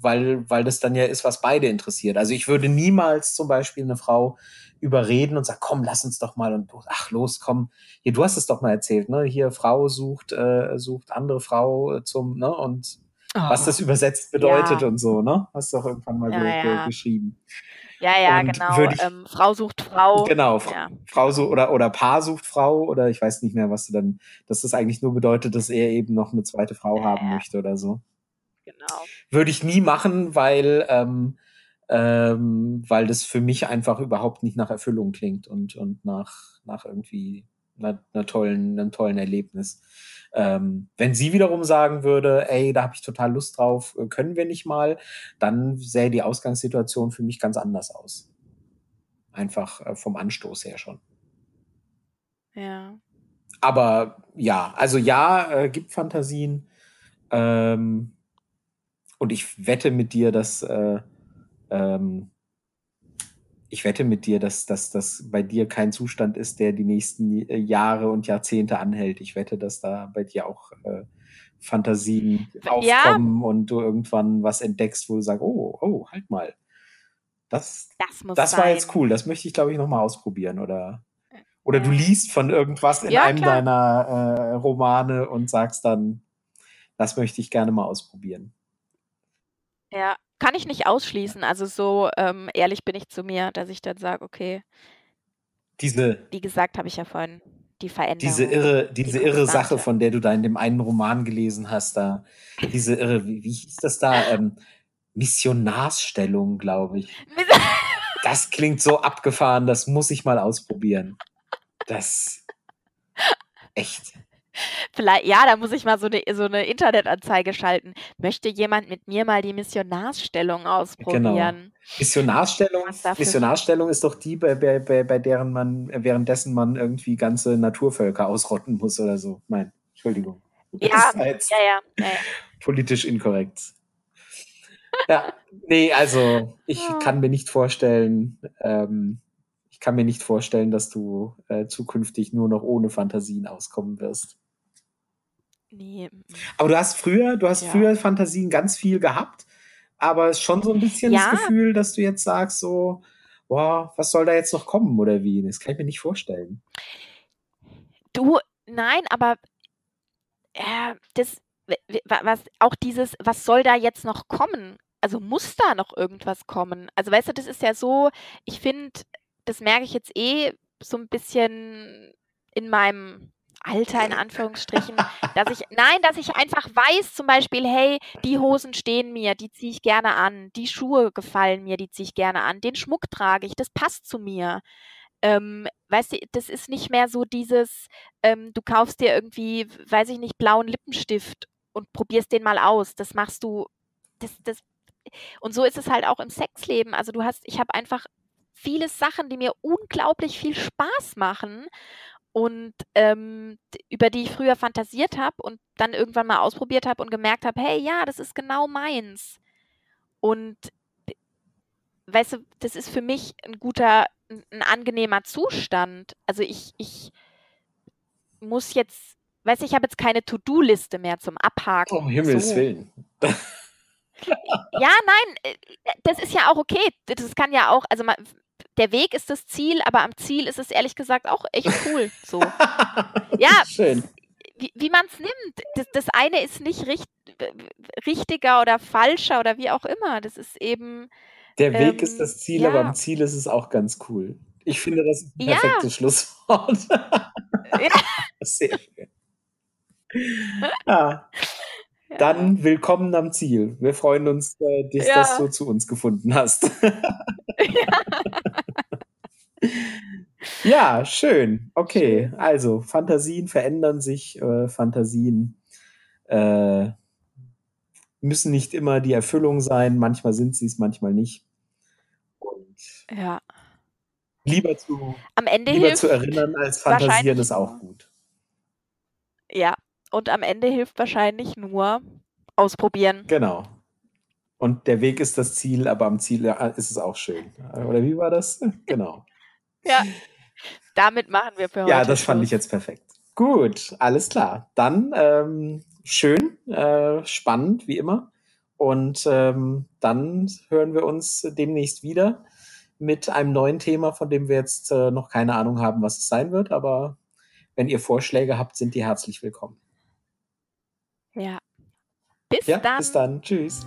weil, weil das dann ja ist, was beide interessiert. Also ich würde niemals zum Beispiel eine Frau überreden und sagen, komm, lass uns doch mal und ach los, komm, hier, du hast es doch mal erzählt, ne? Hier Frau sucht, äh, sucht andere Frau zum, ne? Und was das übersetzt bedeutet Ja. und so, ne? Hast du auch irgendwann mal Ja, ge ja. geschrieben. Ja, ja, Und genau. ich- ähm, Frau sucht Frau. Genau, Ja. Frau so oder oder Paar sucht Frau oder ich weiß nicht mehr, was du dann, dass das eigentlich nur bedeutet, dass er eben noch eine zweite Frau Ja, haben ja. möchte oder so. Genau. Würde ich nie machen, weil ähm, ähm, weil das für mich einfach überhaupt nicht nach Erfüllung klingt und und nach nach irgendwie einer, einer tollen einem tollen Erlebnis. Ähm, wenn sie wiederum sagen würde, ey, da habe ich total Lust drauf, äh, können wir nicht mal, dann sähe die Ausgangssituation für mich ganz anders aus. Einfach äh, vom Anstoß her schon. Ja. Aber ja, also ja, äh, gibt Fantasien. Ähm, und ich wette mit dir, dass äh, ähm, ich wette mit dir, dass, dass das bei dir kein Zustand ist, der die nächsten äh, Jahre und Jahrzehnte anhält. Ich wette, dass da bei dir auch äh, Fantasien Ja. aufkommen und du irgendwann was entdeckst, wo du sagst, oh, oh, halt mal. Das, Das muss das sein. war jetzt cool. Das möchte ich, glaube ich, noch mal ausprobieren. Oder, oder du Ja. liest von irgendwas in Ja, einem klar. deiner äh, Romane und sagst dann, das möchte ich gerne mal ausprobieren. Ja, kann ich nicht ausschließen. Also so ähm, ehrlich bin ich zu mir, dass ich dann sage, okay, Diese, wie gesagt, habe ich ja vorhin die Veränderung. diese irre, diese die irre Sache, von der du da in dem einen Roman gelesen hast, da, diese irre, wie, wie hieß das da? Ähm, Missionarsstellung, glaube ich. Das klingt so abgefahren, das muss ich mal ausprobieren. Das, Echt? Vielleicht, ja, da muss ich mal so eine, so eine Internetanzeige schalten. Möchte jemand mit mir mal die Missionarsstellung Genau. ausprobieren? Missionarstellung, Was dafür? Missionarstellung ist doch die, bei, bei, bei, deren man, währenddessen man irgendwie ganze Naturvölker ausrotten muss oder so. Nein, Entschuldigung. Ja, ja, ja, ja, ja. politisch inkorrekt. Ja, nee, also ich Ja. kann mir nicht vorstellen, ähm, ich kann mir nicht vorstellen, dass du äh, zukünftig nur noch ohne Fantasien auskommen wirst. Nee. Aber du hast früher, du hast Ja. früher Fantasien ganz viel gehabt, aber es ist schon so ein bisschen Ja. das Gefühl, dass du jetzt sagst so, boah, was soll da jetzt noch kommen oder wie? Das kann ich mir nicht vorstellen. Du, nein, aber äh, das, was, auch dieses, was soll da jetzt noch kommen? Also muss da noch irgendwas kommen? Also weißt du, das ist ja so, ich finde, das merke ich jetzt eh so ein bisschen in meinem Alter, in Anführungsstrichen, dass ich, nein, dass ich einfach weiß, zum Beispiel, hey, die Hosen stehen mir, die ziehe ich gerne an, die Schuhe gefallen mir, die ziehe ich gerne an, den Schmuck trage ich, das passt zu mir. Ähm, weißt du, das ist nicht mehr so dieses, ähm, du kaufst dir irgendwie, weiß ich nicht, blauen Lippenstift und probierst den mal aus. Das machst du, das, das, und so ist es halt auch im Sexleben. Also du hast, ich habe einfach viele Sachen, die mir unglaublich viel Spaß machen und ähm, über die ich früher fantasiert habe und dann irgendwann mal ausprobiert habe und gemerkt habe, hey, ja, das ist genau meins. Und weißt du, das ist für mich ein guter, ein, ein angenehmer Zustand. Also ich, ich muss jetzt, weißt du, ich habe jetzt keine To-Do-Liste mehr zum Abhaken. Um Himmels So. Willen. Ja, nein, äh, das ist ja auch okay. Das kann ja auch, also man, der Weg ist das Ziel, aber am Ziel ist es ehrlich gesagt auch echt cool. So. Ja. Schön. Wie, wie man es nimmt. Das, das eine ist nicht richt, richtiger oder falscher oder wie auch immer. Das ist eben, Der Weg Ähm, ist das Ziel, ja. aber am Ziel ist es auch ganz cool. Ich finde, das ist ein Ja. perfektes Schlusswort. Sehr schön. Ja, ja. dann willkommen am Ziel. Wir freuen uns, äh, dich, Ja. dass du zu uns gefunden hast. ja, schön. Okay, Schön. also Fantasien verändern sich, äh, Fantasien äh, müssen nicht immer die Erfüllung sein. Manchmal sind sie es, manchmal nicht. Und ja. lieber zu, Am Ende lieber zu erinnern als fantasieren ist auch gut. Ja, und am Ende hilft wahrscheinlich nur ausprobieren. Genau. Und der Weg ist das Ziel, aber am Ziel ist es auch schön. Oder wie war das? Genau. Ja. Damit machen wir für heute. Ja, das fand Schluss. ich jetzt perfekt. Gut, alles klar. Dann ähm, schön, äh, spannend, wie immer. Und ähm, dann hören wir uns demnächst wieder mit einem neuen Thema, von dem wir jetzt äh, noch keine Ahnung haben, was es sein wird. Aber wenn ihr Vorschläge habt, sind die herzlich willkommen. Ja. Bis Ja, dann. bis dann. Tschüss.